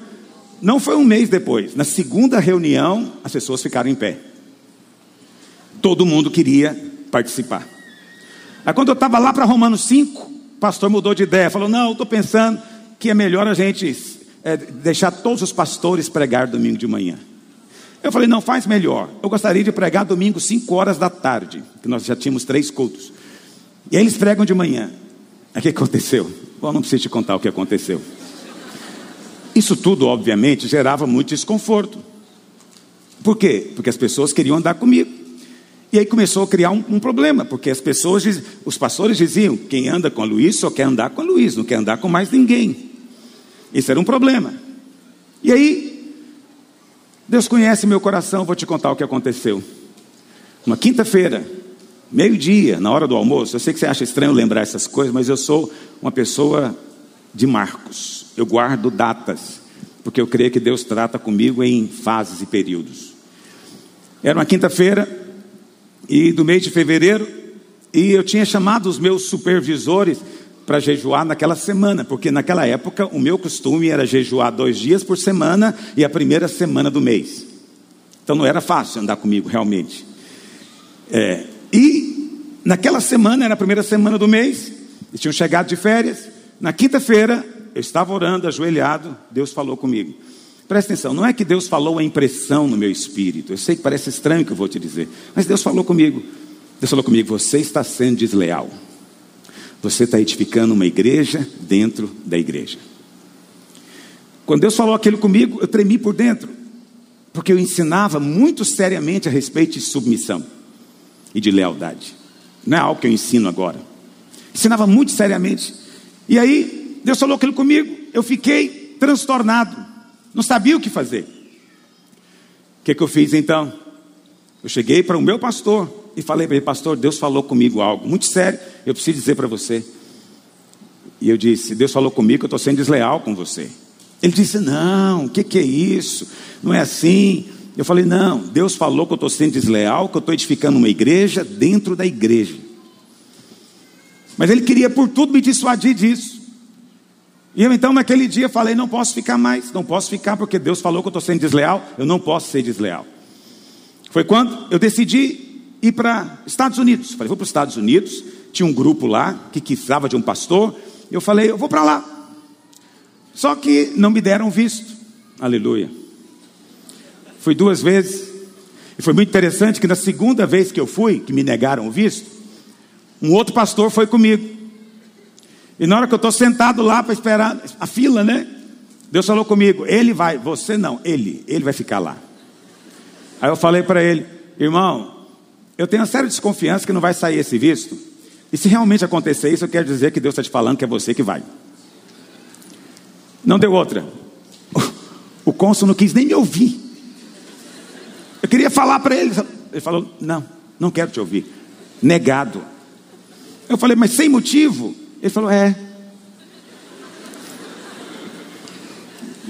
Não foi um mês depois, na segunda reunião, as pessoas ficaram em pé todo mundo queria participar. Aí quando eu estava lá para Romanos 5, o pastor mudou de ideia, falou: Não, estou pensando que é melhor a gente é, deixar todos os pastores pregar domingo de manhã. Eu falei: Não, faz melhor. Eu gostaria de pregar domingo 5 horas da tarde, que nós já tínhamos três cultos. E aí eles pregam de manhã. Aí o que aconteceu? Bom, não preciso te contar o que aconteceu. Isso tudo, obviamente, gerava muito desconforto. Por quê? Porque as pessoas queriam andar comigo. E aí começou a criar um, um, problema, porque as pessoas, os pastores diziam: quem anda com Luiz só quer andar com Luiz, não quer andar com mais ninguém. Isso era um problema. E aí, Deus conhece meu coração, vou te contar o que aconteceu. Uma quinta-feira, meio-dia, na hora do almoço, eu sei que você acha estranho lembrar essas coisas, mas eu sou uma pessoa de marcos. Eu guardo datas, porque eu creio que Deus trata comigo em fases e períodos. Era uma quinta-feira, e do mês de fevereiro, e eu tinha chamado os meus supervisores para jejuar naquela semana, porque naquela época o meu costume era jejuar dois dias por semana e a primeira semana do mês. Então não era fácil andar comigo realmente. É, e naquela semana, era a primeira semana do mês, eles tinham chegado de férias. Na quinta-feira, eu estava orando, ajoelhado, Deus falou comigo. Presta atenção, não é que Deus falou a impressão no meu espírito. Eu sei que parece estranho o que eu vou te dizer, mas Deus falou comigo. Deus falou comigo: você está sendo desleal. Você está edificando uma igreja dentro da igreja. Quando Deus falou aquilo comigo, eu tremi por dentro, porque eu ensinava muito seriamente a respeito de submissão e de lealdade. Não é algo que eu ensino agora. Ensinava muito seriamente. E aí, Deus falou aquilo comigo, eu fiquei transtornado. Não sabia o que fazer. O que, que eu fiz então? Eu cheguei para o meu pastor e falei para ele, pastor, Deus falou comigo algo muito sério, eu preciso dizer para você. E eu disse, Deus falou comigo que eu estou sendo desleal com você. Ele disse, não, o que, que é isso? Não é assim. Eu falei, não, Deus falou que eu estou sendo desleal, que eu estou edificando uma igreja dentro da igreja. Mas ele queria por tudo me dissuadir disso. E eu então naquele dia falei: não posso ficar mais, não posso ficar porque Deus falou que eu estou sendo desleal, eu não posso ser desleal. Foi quando eu decidi ir para Estados Unidos. Falei: vou para os Estados Unidos. Tinha um grupo lá que precisava de um pastor. Eu falei: eu vou para lá. Só que não me deram visto. Aleluia. Fui duas vezes. E foi muito interessante que na segunda vez que eu fui, que me negaram o visto, um outro pastor foi comigo. E na hora que eu estou sentado lá para esperar a fila, né? Deus falou comigo: Ele vai, você não, ele, ele vai ficar lá. Aí eu falei para ele: Irmão, eu tenho uma séria desconfiança que não vai sair esse visto. E se realmente acontecer isso, eu quero dizer que Deus está te falando que é você que vai. Não deu outra. O cônsul não quis nem me ouvir. Eu queria falar para ele. Ele falou: Não, não quero te ouvir. Negado. Eu falei: Mas sem motivo. Ele falou: É.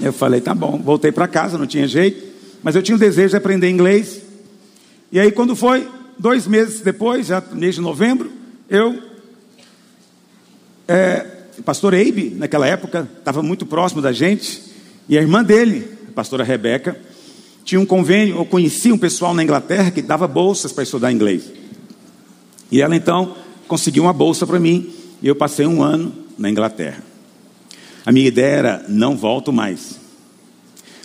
Eu falei: Tá bom. Voltei para casa, não tinha jeito. Mas eu tinha o desejo de aprender inglês. E aí, quando foi, dois meses depois, já mês de novembro, eu. É, pastor Eibe, naquela época, estava muito próximo da gente. E a irmã dele, a pastora Rebeca, tinha um convênio. Eu conhecia um pessoal na Inglaterra que dava bolsas para estudar inglês. E ela então conseguiu uma bolsa para mim. E eu passei um ano na Inglaterra. A minha ideia era: não volto mais.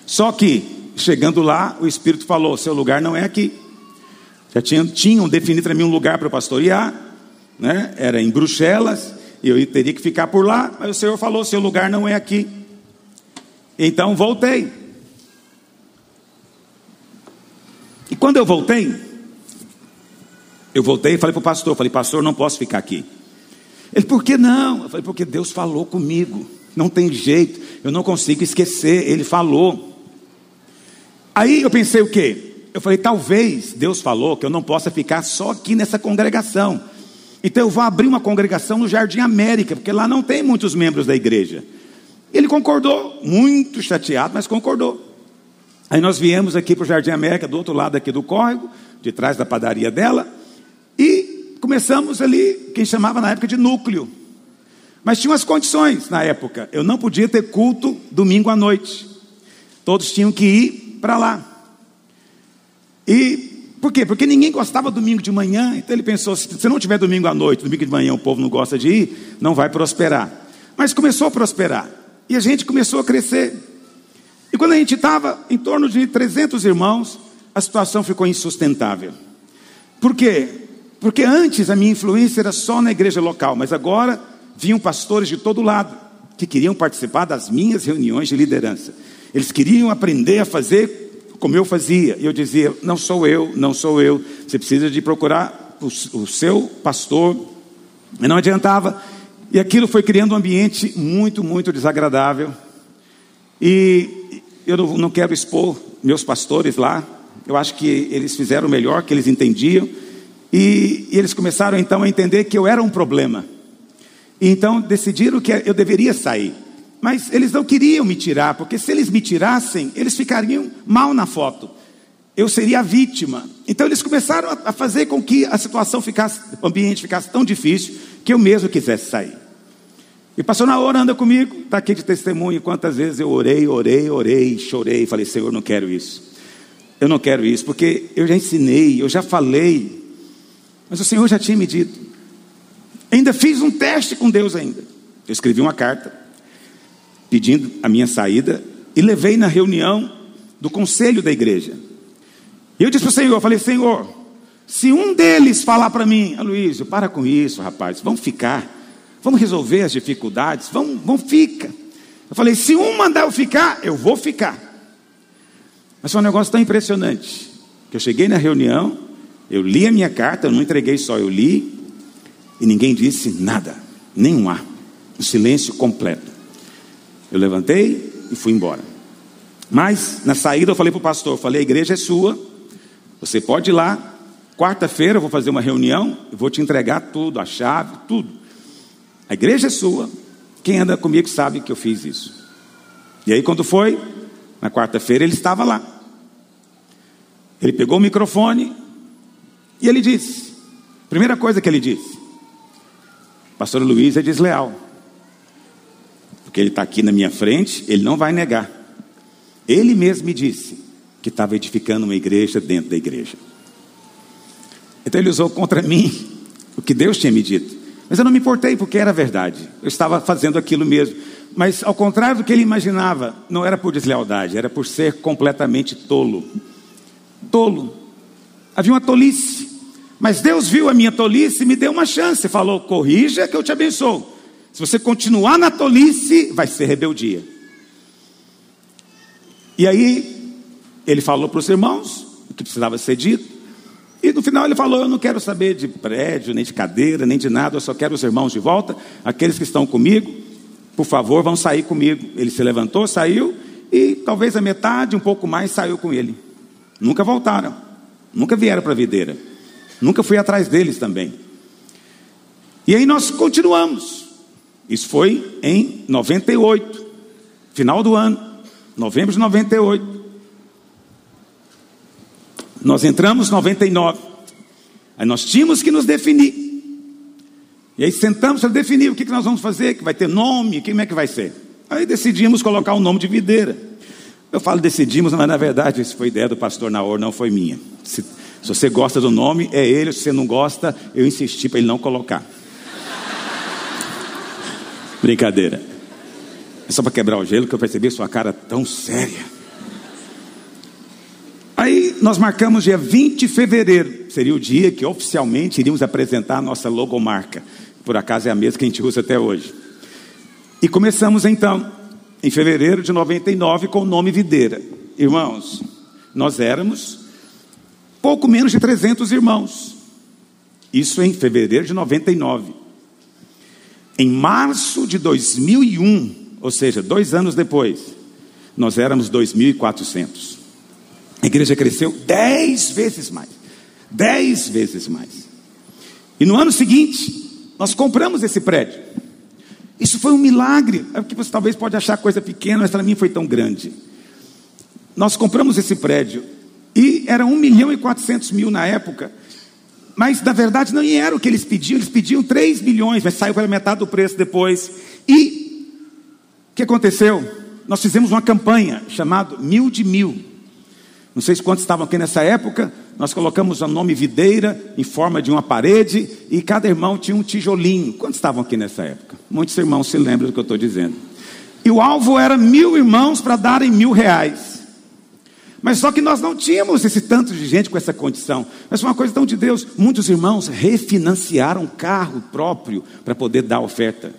Só que, chegando lá, o Espírito falou: seu lugar não é aqui. Já tinham, tinham definido para mim um lugar para pastorear, né? era em Bruxelas, e eu teria que ficar por lá, mas o Senhor falou: seu lugar não é aqui. Então voltei. E quando eu voltei, eu voltei e falei para o pastor: falei, pastor, não posso ficar aqui. Ele, por que não? Eu falei, porque Deus falou comigo. Não tem jeito, eu não consigo esquecer. Ele falou. Aí eu pensei o quê? Eu falei, talvez Deus falou que eu não possa ficar só aqui nessa congregação. Então eu vou abrir uma congregação no Jardim América, porque lá não tem muitos membros da igreja. Ele concordou, muito chateado, mas concordou. Aí nós viemos aqui para o Jardim América, do outro lado aqui do córrego, de trás da padaria dela, começamos ali, quem chamava na época de núcleo. Mas tinha umas condições na época. Eu não podia ter culto domingo à noite. Todos tinham que ir para lá. E por quê? Porque ninguém gostava domingo de manhã. Então ele pensou: se não tiver domingo à noite, domingo de manhã o povo não gosta de ir, não vai prosperar. Mas começou a prosperar. E a gente começou a crescer. E quando a gente estava em torno de 300 irmãos, a situação ficou insustentável. Por quê? Porque antes a minha influência era só na igreja local, mas agora vinham pastores de todo lado que queriam participar das minhas reuniões de liderança. Eles queriam aprender a fazer como eu fazia. E eu dizia: não sou eu, não sou eu. Você precisa de procurar o, o seu pastor. E não adiantava. E aquilo foi criando um ambiente muito, muito desagradável. E eu não, não quero expor meus pastores lá. Eu acho que eles fizeram o melhor que eles entendiam. E, e eles começaram então a entender que eu era um problema. E então decidiram que eu deveria sair. Mas eles não queriam me tirar, porque se eles me tirassem, eles ficariam mal na foto. Eu seria a vítima. Então eles começaram a fazer com que a situação ficasse, o ambiente ficasse tão difícil que eu mesmo quisesse sair. E passou na hora, anda comigo, está aqui de testemunho quantas vezes eu orei, orei, orei, chorei, falei, Senhor, não quero isso. Eu não quero isso, porque eu já ensinei, eu já falei, mas o Senhor já tinha me dito. Ainda fiz um teste com Deus ainda. Eu escrevi uma carta pedindo a minha saída e levei na reunião do conselho da igreja. E eu disse para o Senhor, eu falei, Senhor, se um deles falar para mim, Aloysio, para com isso, rapaz, vamos ficar, vamos resolver as dificuldades, vamos, vamos fica. Eu falei, se um mandar eu ficar, eu vou ficar. Mas foi um negócio tão impressionante, que eu cheguei na reunião, eu li a minha carta, eu não entreguei só, eu li, e ninguém disse nada, nenhum ar, um silêncio completo. Eu levantei e fui embora. Mas na saída eu falei para o pastor, eu falei, a igreja é sua, você pode ir lá, Quarta-feira eu vou fazer uma reunião, eu vou te entregar tudo, a chave, tudo. A igreja é sua. Quem anda comigo sabe que eu fiz isso. E aí, quando foi, na quarta-feira, ele estava lá. Ele pegou o microfone e ele disse: primeira coisa que ele disse, Pastor Luiz é desleal. Porque ele está aqui na minha frente, ele não vai negar. Ele mesmo me disse que estava edificando uma igreja dentro da igreja. Então ele usou contra mim o que Deus tinha me dito. Mas eu não me importei porque era verdade. Eu estava fazendo aquilo mesmo. Mas ao contrário do que ele imaginava, não era por deslealdade, era por ser completamente tolo. Tolo. Havia uma tolice. Mas Deus viu a minha tolice e me deu uma chance. Falou: corrija que eu te abençoo. Se você continuar na tolice, vai ser rebeldia. E aí, ele falou para os irmãos o que precisava ser dito. E no final ele falou: Eu não quero saber de prédio, nem de cadeira, nem de nada, eu só quero os irmãos de volta, aqueles que estão comigo, por favor, vão sair comigo. Ele se levantou, saiu, e talvez a metade, um pouco mais, saiu com ele. Nunca voltaram, nunca vieram para a videira, nunca fui atrás deles também. E aí nós continuamos. Isso foi em 98, final do ano, novembro de 98. Nós entramos em 99. Aí nós tínhamos que nos definir. E aí sentamos para definir o que, que nós vamos fazer, que vai ter nome, como é que vai ser. Aí decidimos colocar o nome de videira. Eu falo decidimos, mas na verdade isso foi ideia do pastor Naor, não foi minha. Se, se você gosta do nome, é ele. Se você não gosta, eu insisti para ele não colocar. Brincadeira. É só para quebrar o gelo que eu percebi sua cara tão séria. Aí nós marcamos dia 20 de fevereiro, seria o dia que oficialmente iríamos apresentar a nossa logomarca. Por acaso é a mesma que a gente usa até hoje. E começamos então, em fevereiro de 99, com o nome Videira. Irmãos, nós éramos pouco menos de 300 irmãos. Isso em fevereiro de 99. Em março de 2001, ou seja, dois anos depois, nós éramos 2.400. A igreja cresceu dez vezes mais. Dez vezes mais. E no ano seguinte, nós compramos esse prédio. Isso foi um milagre. É que você talvez pode achar coisa pequena, mas para mim foi tão grande. Nós compramos esse prédio e era um milhão e quatrocentos mil na época. Mas na verdade não era o que eles pediam, eles pediam 3 milhões, mas saiu pela metade do preço depois. E o que aconteceu? Nós fizemos uma campanha chamada Mil de Mil. Não sei se quantos estavam aqui nessa época. Nós colocamos o nome videira em forma de uma parede e cada irmão tinha um tijolinho. Quantos estavam aqui nessa época? Muitos irmãos se lembram do que eu estou dizendo. E o alvo era mil irmãos para darem mil reais. Mas só que nós não tínhamos esse tanto de gente com essa condição. Mas foi uma coisa tão de Deus. Muitos irmãos refinanciaram carro próprio para poder dar oferta.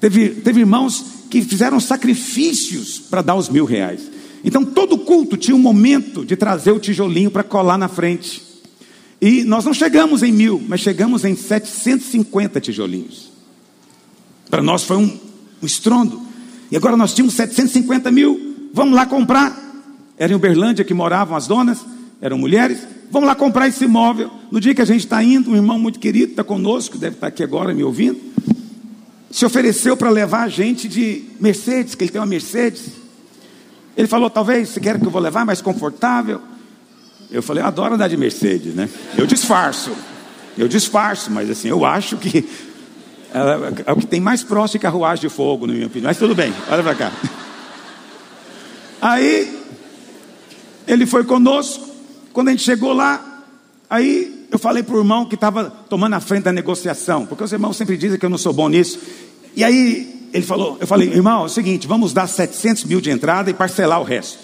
Teve, teve irmãos que fizeram sacrifícios para dar os mil reais. Então, todo culto tinha um momento de trazer o tijolinho para colar na frente. E nós não chegamos em mil, mas chegamos em 750 tijolinhos. Para nós foi um, um estrondo. E agora nós tínhamos 750 mil, vamos lá comprar. Era em Uberlândia que moravam as donas, eram mulheres. Vamos lá comprar esse imóvel. No dia que a gente está indo, um irmão muito querido está conosco, deve estar aqui agora me ouvindo. Se ofereceu para levar a gente de Mercedes, que ele tem uma Mercedes. Ele falou: talvez você quer que eu vou levar mais confortável. Eu falei: eu adoro andar de Mercedes, né? Eu disfarço, eu disfarço, mas assim, eu acho que é, o que tem mais próximo de carruagem de fogo, na minha opinião. Mas tudo bem, olha para cá. Aí, ele foi conosco. Quando a gente chegou lá, aí eu falei para o irmão que estava tomando a frente da negociação, porque os irmãos sempre dizem que eu não sou bom nisso. E aí ele falou, eu falei, irmão, é o seguinte, vamos dar 700 mil de entrada e parcelar o resto.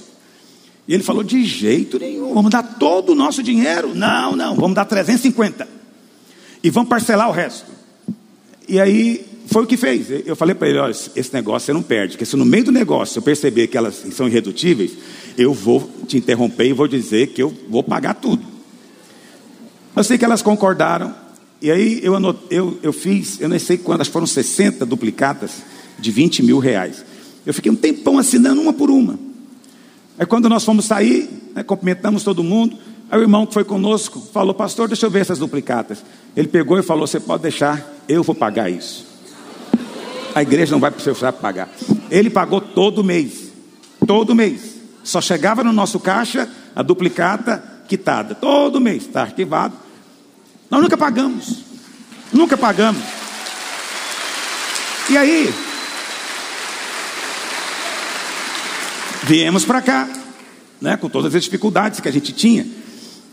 E ele falou, de jeito nenhum, vamos dar todo o nosso dinheiro. Não, não, vamos dar 350. E vamos parcelar o resto. E aí foi o que fez. Eu falei para ele: olha, esse negócio você não perde, porque se no meio do negócio eu perceber que elas são irredutíveis, eu vou te interromper e vou dizer que eu vou pagar tudo. Eu sei que elas concordaram, e aí eu, eu, eu fiz, eu não sei quantas, foram 60 duplicatas de 20 mil reais. Eu fiquei um tempão assinando uma por uma. Aí quando nós fomos sair, né, cumprimentamos todo mundo, aí o irmão que foi conosco falou, pastor, deixa eu ver essas duplicatas. Ele pegou e falou, você pode deixar, eu vou pagar isso. A igreja não vai precisar pagar. Ele pagou todo mês. Todo mês. Só chegava no nosso caixa a duplicata quitada. Todo mês. Está arquivado. Nós nunca pagamos. Nunca pagamos. E aí, viemos para cá, né, com todas as dificuldades que a gente tinha.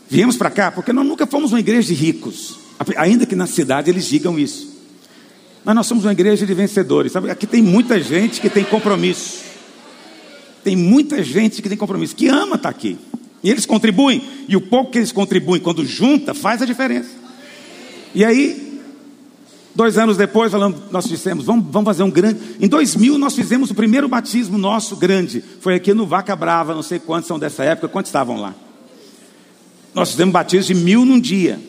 Viemos para cá porque nós nunca fomos uma igreja de ricos, ainda que na cidade eles digam isso. Mas nós somos uma igreja de vencedores. Sabe? Aqui tem muita gente que tem compromisso. Tem muita gente que tem compromisso, que ama estar aqui. E eles contribuem. E o pouco que eles contribuem, quando junta, faz a diferença. E aí, dois anos depois, falando, nós dissemos, vamos, vamos fazer um grande. Em 2000, nós fizemos o primeiro batismo nosso grande. Foi aqui no Vaca Brava, não sei quantos são dessa época, quantos estavam lá. Nós fizemos batismo de mil num dia.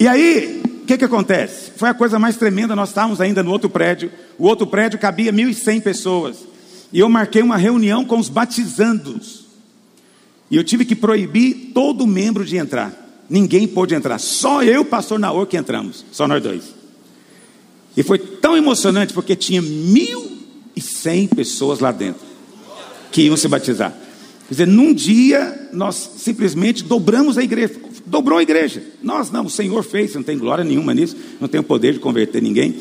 E aí, que, que acontece? Foi a coisa mais tremenda. Nós estávamos ainda no outro prédio. O outro prédio cabia 1.100 pessoas. E eu marquei uma reunião com os batizandos. E eu tive que proibir todo membro de entrar. Ninguém pôde entrar. Só eu, pastor Naor, que entramos. Só nós dois. E foi tão emocionante porque tinha 1.100 pessoas lá dentro que iam se batizar. Quer dizer, num dia nós simplesmente dobramos a igreja, dobrou a igreja. Nós não, o Senhor fez, não tem glória nenhuma nisso, não tem o poder de converter ninguém.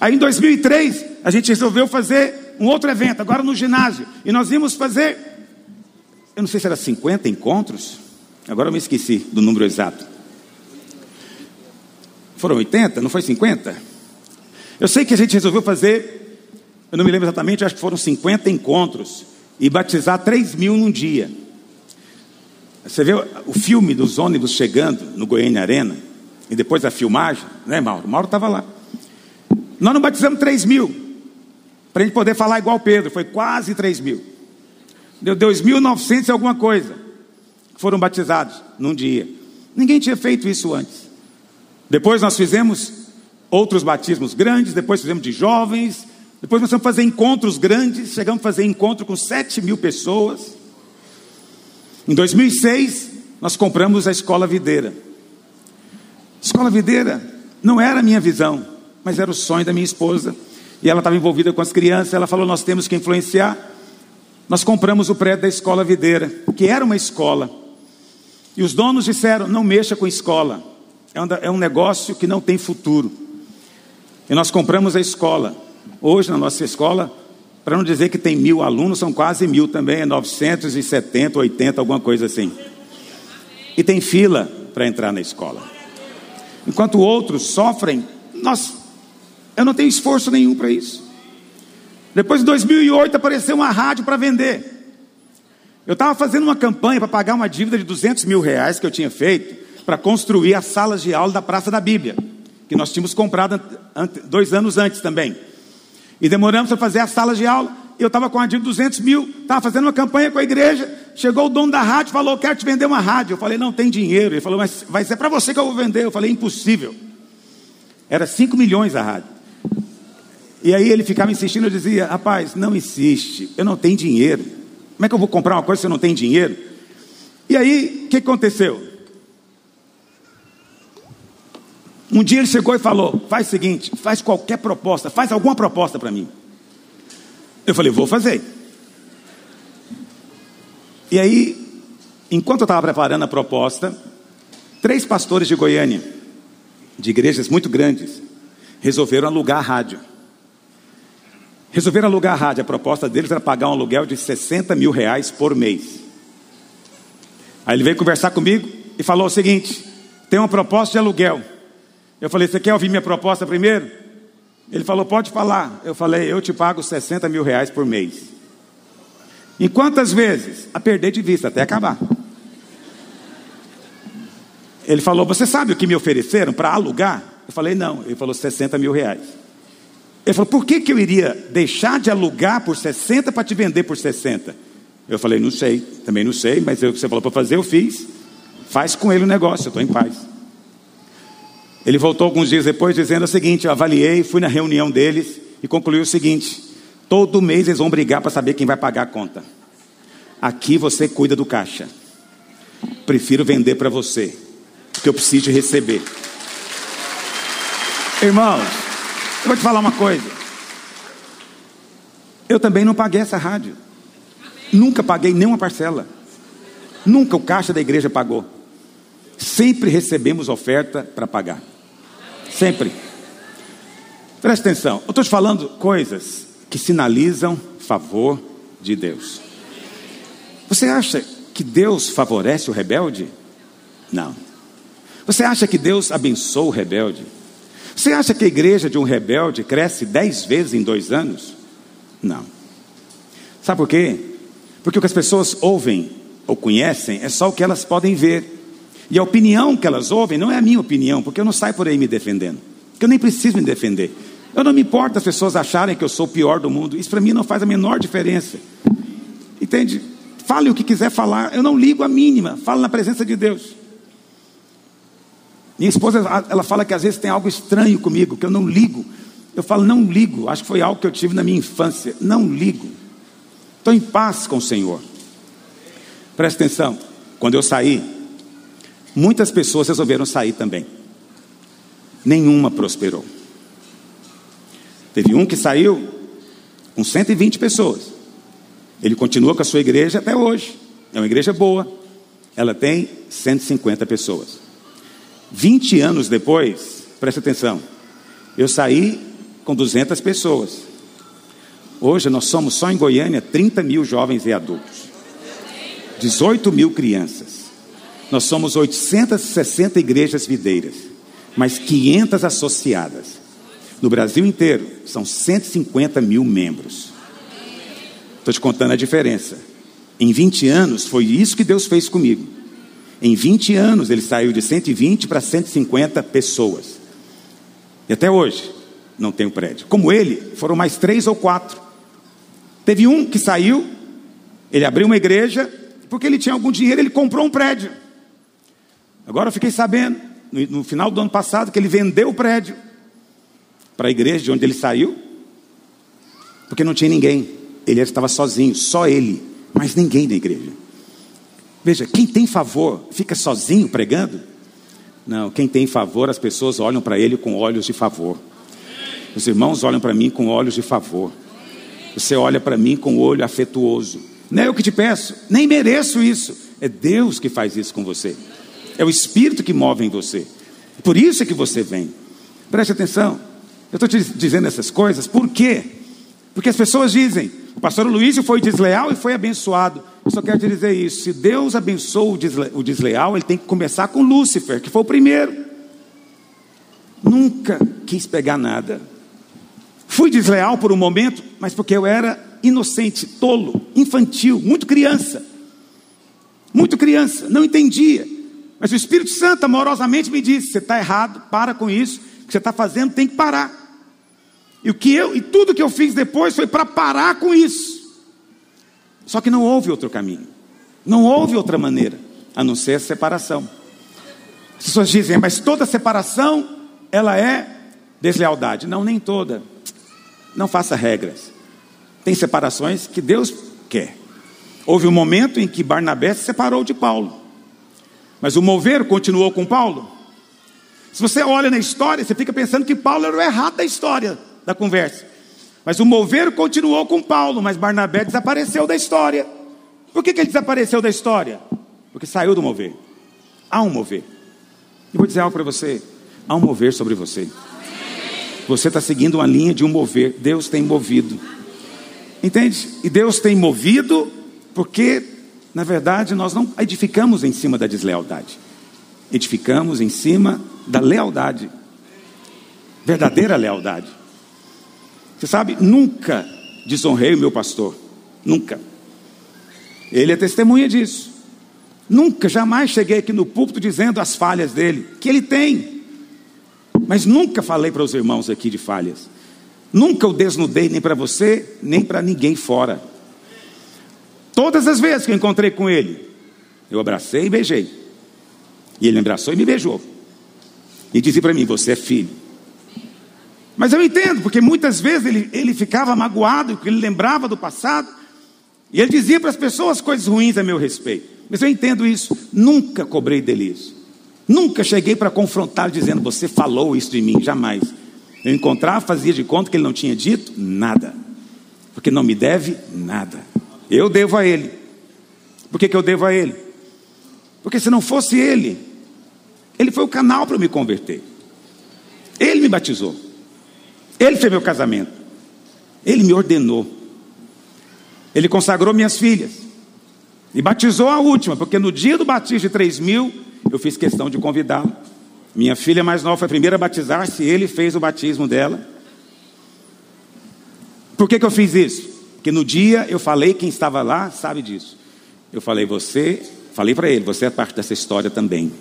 Aí em 2003, a gente resolveu fazer um outro evento, agora no ginásio, e nós íamos fazer, eu não sei se era 50 encontros, agora eu me esqueci do número exato. Foram 80, não foi 50? Eu sei que a gente resolveu fazer, eu não me lembro exatamente, acho que foram 50 encontros e batizar 3 mil num dia. Você vê o filme dos ônibus chegando no Goiânia Arena, e depois a filmagem, né, Mauro? Mauro estava lá. Nós não batizamos 3 mil, para a gente poder falar igual Pedro, foi quase 3 mil. Deu 2.900 e alguma coisa, foram batizados num dia. Ninguém tinha feito isso antes. Depois nós fizemos outros batismos grandes, depois fizemos de jovens, depois nós vamos fazer encontros grandes, chegamos a fazer encontro com 7 mil pessoas. Em 2006, nós compramos a Escola Videira. Escola Videira não era a minha visão, mas era o sonho da minha esposa. E ela estava envolvida com as crianças, ela falou: Nós temos que influenciar. Nós compramos o prédio da Escola Videira, que era uma escola. E os donos disseram: Não mexa com escola, é um é negócio que não tem futuro. E nós compramos a escola. Hoje, na nossa escola, para não dizer que tem mil alunos, são quase mil também, é 970, 80, alguma coisa assim. E tem fila para entrar na escola. Enquanto outros sofrem, nós, eu não tenho esforço nenhum para isso. Depois de 2008 apareceu uma rádio para vender. Eu estava fazendo uma campanha para pagar uma dívida de 200 mil reais que eu tinha feito para construir as salas de aula da Praça da Bíblia, que nós tínhamos comprado dois anos antes também. E demoramos para fazer as salas de aula. Eu estava com a de 200 mil, estava fazendo uma campanha com a igreja. Chegou o dono da rádio, falou: Quero te vender uma rádio. Eu falei: Não tem dinheiro. Ele falou: Mas vai ser para você que eu vou vender. Eu falei: Impossível. Era 5 milhões a rádio. E aí ele ficava insistindo. Eu dizia: Rapaz, não insiste. Eu não tenho dinheiro. Como é que eu vou comprar uma coisa se eu não tenho dinheiro? E aí, o que aconteceu? Um dia ele chegou e falou: Faz o seguinte, faz qualquer proposta, faz alguma proposta para mim. Eu falei: Vou fazer. E aí, enquanto eu estava preparando a proposta, três pastores de Goiânia, de igrejas muito grandes, resolveram alugar a rádio. Resolveram alugar a rádio. A proposta deles era pagar um aluguel de 60 mil reais por mês. Aí ele veio conversar comigo e falou o seguinte: tem uma proposta de aluguel. Eu falei, você quer ouvir minha proposta primeiro? Ele falou, pode falar. Eu falei, eu te pago 60 mil reais por mês. Em quantas vezes? A perder de vista, até acabar. Ele falou, você sabe o que me ofereceram para alugar? Eu falei, não. Ele falou, 60 mil reais. Ele falou, por que, que eu iria deixar de alugar por 60 para te vender por 60? Eu falei, não sei, também não sei, mas o que você falou para fazer, eu fiz. Faz com ele o negócio, eu estou em paz. Ele voltou alguns dias depois dizendo o seguinte: eu avaliei, fui na reunião deles e concluiu o seguinte: todo mês eles vão brigar para saber quem vai pagar a conta. Aqui você cuida do caixa. Prefiro vender para você, porque eu preciso receber. Irmãos, eu vou te falar uma coisa. Eu também não paguei essa rádio. Nunca paguei nenhuma parcela. Nunca o caixa da igreja pagou. Sempre recebemos oferta para pagar. Sempre. Presta atenção, eu estou te falando coisas que sinalizam favor de Deus. Você acha que Deus favorece o rebelde? Não. Você acha que Deus abençoa o rebelde? Você acha que a igreja de um rebelde cresce dez vezes em dois anos? Não. Sabe por quê? Porque o que as pessoas ouvem ou conhecem é só o que elas podem ver. E a opinião que elas ouvem não é a minha opinião, porque eu não saio por aí me defendendo. Porque eu nem preciso me defender. Eu não me importo as pessoas acharem que eu sou o pior do mundo. Isso para mim não faz a menor diferença. Entende? Fale o que quiser falar. Eu não ligo a mínima. Fale na presença de Deus. Minha esposa, ela fala que às vezes tem algo estranho comigo, que eu não ligo. Eu falo, não ligo. Acho que foi algo que eu tive na minha infância. Não ligo. Estou em paz com o Senhor. Presta atenção. Quando eu saí, Muitas pessoas resolveram sair também. Nenhuma prosperou. Teve um que saiu com 120 pessoas. Ele continua com a sua igreja até hoje. É uma igreja boa. Ela tem 150 pessoas. 20 anos depois, preste atenção, eu saí com 200 pessoas. Hoje nós somos só em Goiânia 30 mil jovens e adultos, 18 mil crianças. Nós somos 860 igrejas videiras, mais 500 associadas. No Brasil inteiro, são 150 mil membros. Estou te contando a diferença. Em 20 anos, foi isso que Deus fez comigo. Em 20 anos, ele saiu de 120 para 150 pessoas. E até hoje, não tem um prédio. Como ele, foram mais três ou quatro. Teve um que saiu, ele abriu uma igreja, porque ele tinha algum dinheiro, ele comprou um prédio. Agora eu fiquei sabendo, no final do ano passado, que ele vendeu o prédio para a igreja de onde ele saiu, porque não tinha ninguém. Ele estava sozinho, só ele, mas ninguém na igreja. Veja, quem tem favor fica sozinho pregando? Não, quem tem favor, as pessoas olham para ele com olhos de favor. Os irmãos olham para mim com olhos de favor. Você olha para mim com olho afetuoso. Não é eu que te peço, nem mereço isso. É Deus que faz isso com você. É o Espírito que move em você. Por isso é que você vem. Preste atenção. Eu estou te dizendo essas coisas, por quê? Porque as pessoas dizem, o pastor Luiz foi desleal e foi abençoado. Eu só quero te dizer isso: se Deus abençoou o, desle o desleal, ele tem que começar com Lúcifer, que foi o primeiro. Nunca quis pegar nada. Fui desleal por um momento, mas porque eu era inocente, tolo, infantil, muito criança. Muito criança, não entendia. Mas o Espírito Santo amorosamente me disse: você está errado, para com isso, o que você está fazendo tem que parar. E o que eu e tudo que eu fiz depois foi para parar com isso. Só que não houve outro caminho. Não houve outra maneira a não ser a separação. As pessoas dizem, mas toda separação ela é deslealdade. Não, nem toda. Não faça regras. Tem separações que Deus quer. Houve um momento em que Barnabé se separou de Paulo. Mas o mover continuou com Paulo. Se você olha na história, você fica pensando que Paulo era o errado da história, da conversa. Mas o mover continuou com Paulo, mas Barnabé desapareceu da história. Por que, que ele desapareceu da história? Porque saiu do mover. Há um mover. E vou dizer algo para você: há um mover sobre você. Você está seguindo uma linha de um mover. Deus tem movido. Entende? E Deus tem movido porque, na verdade, nós não edificamos em cima da deslealdade. Edificamos em cima da lealdade. Verdadeira lealdade. Você sabe, nunca desonrei o meu pastor. Nunca. Ele é testemunha disso. Nunca, jamais cheguei aqui no púlpito dizendo as falhas dele, que ele tem. Mas nunca falei para os irmãos aqui de falhas. Nunca o desnudei nem para você, nem para ninguém fora. Todas as vezes que eu encontrei com ele, eu abracei e beijei. E ele me abraçou e me beijou. E dizia para mim: Você é filho. Mas eu entendo, porque muitas vezes ele, ele ficava magoado, porque ele lembrava do passado. E ele dizia para as pessoas coisas ruins a meu respeito. Mas eu entendo isso. Nunca cobrei dele isso. Nunca cheguei para confrontar dizendo: Você falou isso de mim. Jamais. Eu encontrava, fazia de conta que ele não tinha dito nada. Porque não me deve nada. Eu devo a ele. Por que, que eu devo a ele? Porque se não fosse ele, ele foi o canal para me converter. Ele me batizou. Ele fez meu casamento. Ele me ordenou. Ele consagrou minhas filhas. E batizou a última, porque no dia do batismo de 3 mil, eu fiz questão de convidá-la. Minha filha mais nova foi a primeira a batizar-se, ele fez o batismo dela. Por que, que eu fiz isso? Porque no dia eu falei, quem estava lá sabe disso. Eu falei, você, falei para ele, você é parte dessa história também.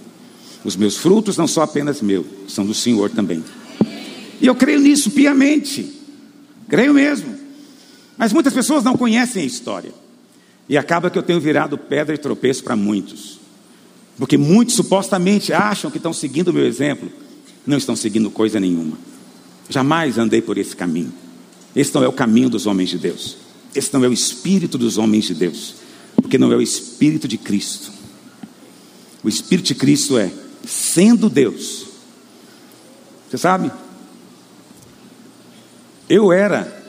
Os meus frutos não são apenas meus, são do Senhor também. E eu creio nisso piamente. Creio mesmo. Mas muitas pessoas não conhecem a história. E acaba que eu tenho virado pedra e tropeço para muitos. Porque muitos supostamente acham que estão seguindo o meu exemplo. Não estão seguindo coisa nenhuma. Jamais andei por esse caminho. Esse não é o caminho dos homens de Deus. Esse não é o espírito dos homens de Deus. Porque não é o espírito de Cristo. O espírito de Cristo é sendo Deus. Você sabe? Eu era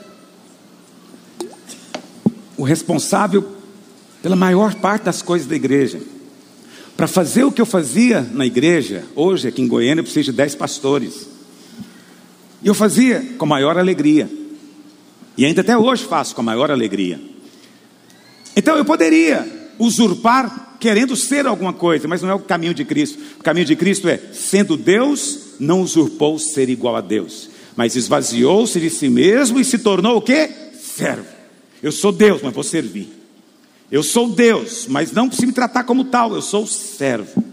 o responsável pela maior parte das coisas da igreja. Para fazer o que eu fazia na igreja, hoje aqui em Goiânia eu preciso de dez pastores. E eu fazia com maior alegria. E ainda até hoje faço com maior alegria. Então eu poderia usurpar querendo ser alguma coisa, mas não é o caminho de Cristo. O caminho de Cristo é, sendo Deus, não usurpou ser igual a Deus, mas esvaziou-se de si mesmo e se tornou o quê? Servo. Eu sou Deus, mas vou servir. Eu sou Deus, mas não se me tratar como tal, eu sou servo.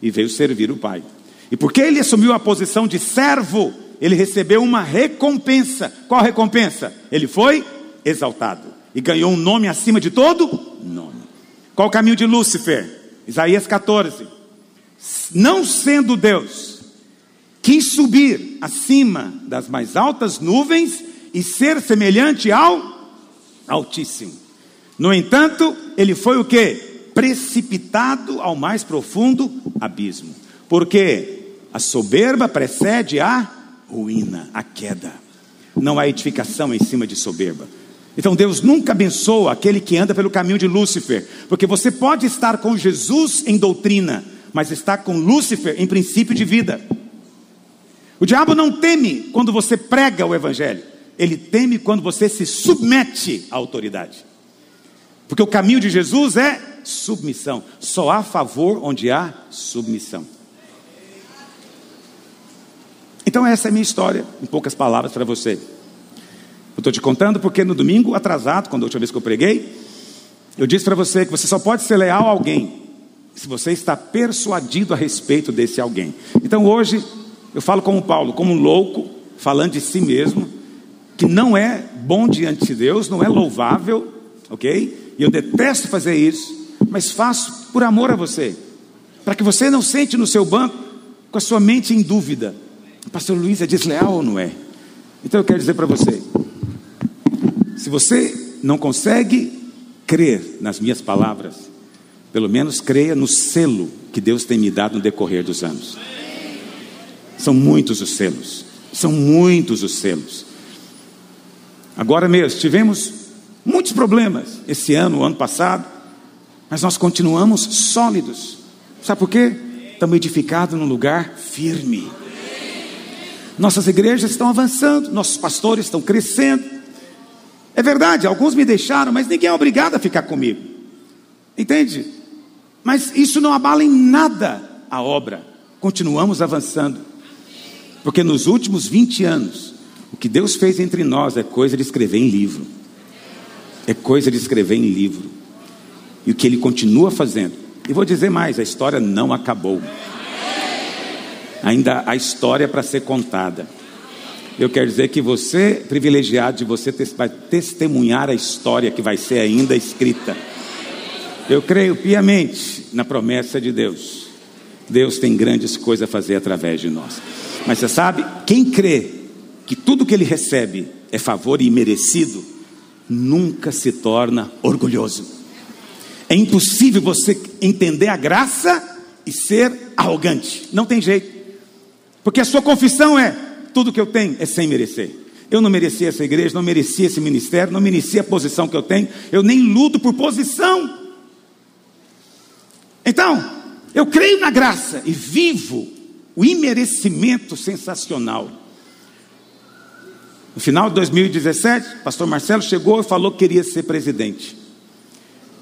E veio servir o Pai. E porque ele assumiu a posição de servo, ele recebeu uma recompensa. Qual recompensa? Ele foi exaltado e ganhou um nome acima de todo nome. Qual o caminho de Lúcifer? Isaías 14. Não sendo Deus, quis subir acima das mais altas nuvens e ser semelhante ao Altíssimo. No entanto, ele foi o que? Precipitado ao mais profundo abismo. Porque a soberba precede a ruína, a queda. Não há edificação em cima de soberba. Então Deus nunca abençoa aquele que anda pelo caminho de Lúcifer, porque você pode estar com Jesus em doutrina, mas está com Lúcifer em princípio de vida. O diabo não teme quando você prega o evangelho, ele teme quando você se submete à autoridade. Porque o caminho de Jesus é submissão. Só há favor onde há submissão. Então, essa é a minha história, em poucas palavras para você. Eu estou te contando porque no domingo atrasado, quando a última vez que eu preguei, eu disse para você que você só pode ser leal a alguém se você está persuadido a respeito desse alguém. Então hoje eu falo como Paulo, como um louco, falando de si mesmo, que não é bom diante de Deus, não é louvável, ok? E eu detesto fazer isso, mas faço por amor a você, para que você não sente no seu banco com a sua mente em dúvida. Pastor Luiz é desleal ou não é? Então eu quero dizer para você: se você não consegue crer nas minhas palavras, pelo menos creia no selo que Deus tem me dado no decorrer dos anos. São muitos os selos, são muitos os selos. Agora mesmo, tivemos muitos problemas esse ano, ano passado, mas nós continuamos sólidos. Sabe por quê? Estamos edificados num lugar firme. Nossas igrejas estão avançando, nossos pastores estão crescendo. É verdade, alguns me deixaram, mas ninguém é obrigado a ficar comigo. Entende? Mas isso não abala em nada a obra. Continuamos avançando. Porque nos últimos 20 anos, o que Deus fez entre nós é coisa de escrever em livro. É coisa de escrever em livro. E o que ele continua fazendo. E vou dizer mais: a história não acabou. Ainda há história para ser contada. Eu quero dizer que você, privilegiado de você, vai testemunhar a história que vai ser ainda escrita. Eu creio piamente na promessa de Deus. Deus tem grandes coisas a fazer através de nós. Mas você sabe, quem crê que tudo que ele recebe é favor e merecido, nunca se torna orgulhoso. É impossível você entender a graça e ser arrogante. Não tem jeito. Porque a sua confissão é: tudo que eu tenho é sem merecer. Eu não merecia essa igreja, não merecia esse ministério, não merecia a posição que eu tenho. Eu nem luto por posição. Então, eu creio na graça e vivo o imerecimento sensacional. No final de 2017, o pastor Marcelo chegou e falou que queria ser presidente.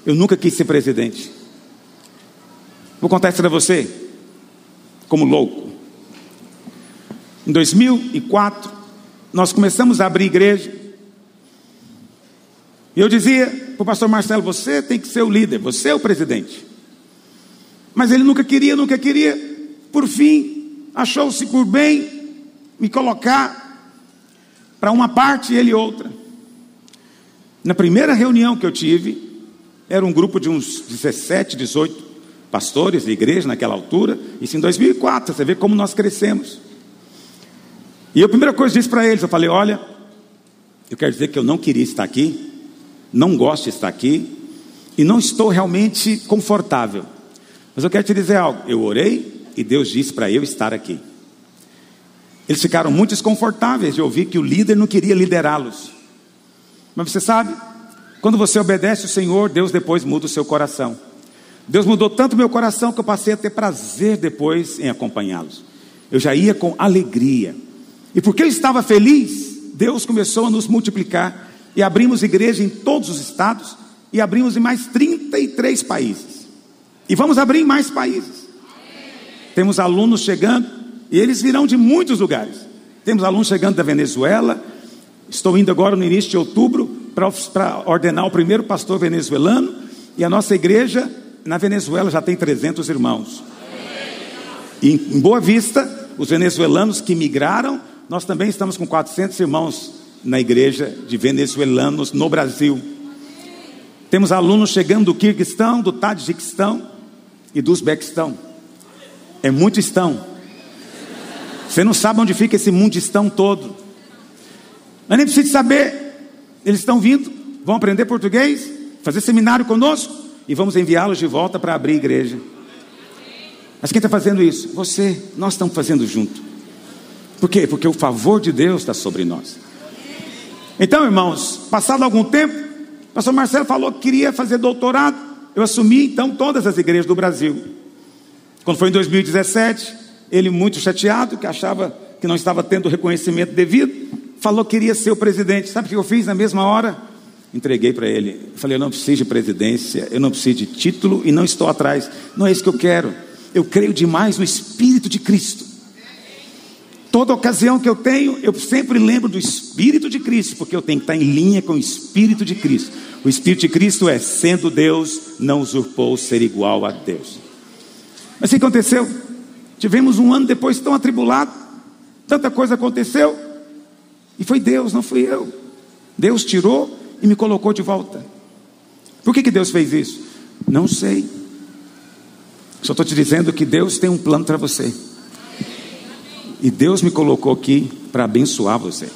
Eu nunca quis ser presidente. Vou contar isso para você, como louco. Em 2004, nós começamos a abrir igreja. E eu dizia para o pastor Marcelo: você tem que ser o líder, você é o presidente. Mas ele nunca queria, nunca queria. Por fim, achou-se por bem me colocar para uma parte e ele outra. Na primeira reunião que eu tive, era um grupo de uns 17, 18 pastores de igreja naquela altura, isso em 2004, você vê como nós crescemos. E a primeira coisa que disse para eles, eu falei: olha, eu quero dizer que eu não queria estar aqui, não gosto de estar aqui, e não estou realmente confortável. Mas eu quero te dizer algo: eu orei e Deus disse para eu estar aqui. Eles ficaram muito desconfortáveis de ouvir que o líder não queria liderá-los. Mas você sabe, quando você obedece o Senhor, Deus depois muda o seu coração. Deus mudou tanto meu coração que eu passei a ter prazer depois em acompanhá-los. Eu já ia com alegria. E porque eu estava feliz, Deus começou a nos multiplicar e abrimos igreja em todos os estados e abrimos em mais 33 países. E vamos abrir em mais países. Temos alunos chegando e eles virão de muitos lugares. Temos alunos chegando da Venezuela. Estou indo agora no início de outubro para ordenar o primeiro pastor venezuelano. E a nossa igreja na Venezuela já tem 300 irmãos. E em Boa Vista, os venezuelanos que migraram, nós também estamos com 400 irmãos na igreja de venezuelanos no Brasil. Temos alunos chegando do Kirguistão, do Tadjiquistão e do Uzbequistão. É muito estão. Você não sabe onde fica esse mundistão todo. Mas nem precisa saber. Eles estão vindo, vão aprender português, fazer seminário conosco e vamos enviá-los de volta para abrir igreja. Mas quem está fazendo isso? Você. Nós estamos fazendo junto. Por quê? Porque o favor de Deus está sobre nós. Então, irmãos, passado algum tempo, o pastor Marcelo falou que queria fazer doutorado. Eu assumi então todas as igrejas do Brasil. Quando foi em 2017, ele, muito chateado, que achava que não estava tendo o reconhecimento devido, falou que queria ser o presidente. Sabe o que eu fiz na mesma hora? Entreguei para ele. Falei: Eu não preciso de presidência, eu não preciso de título e não estou atrás. Não é isso que eu quero. Eu creio demais no Espírito de Cristo. Toda ocasião que eu tenho, eu sempre lembro do Espírito de Cristo, porque eu tenho que estar em linha com o Espírito de Cristo. O Espírito de Cristo é, sendo Deus, não usurpou ser igual a Deus. Mas o que aconteceu? Tivemos um ano depois tão atribulado, tanta coisa aconteceu, E foi Deus, não fui eu. Deus tirou e me colocou de volta. Por que, que Deus fez isso? Não sei. Só estou te dizendo que Deus tem um plano para você. E Deus me colocou aqui para abençoar você.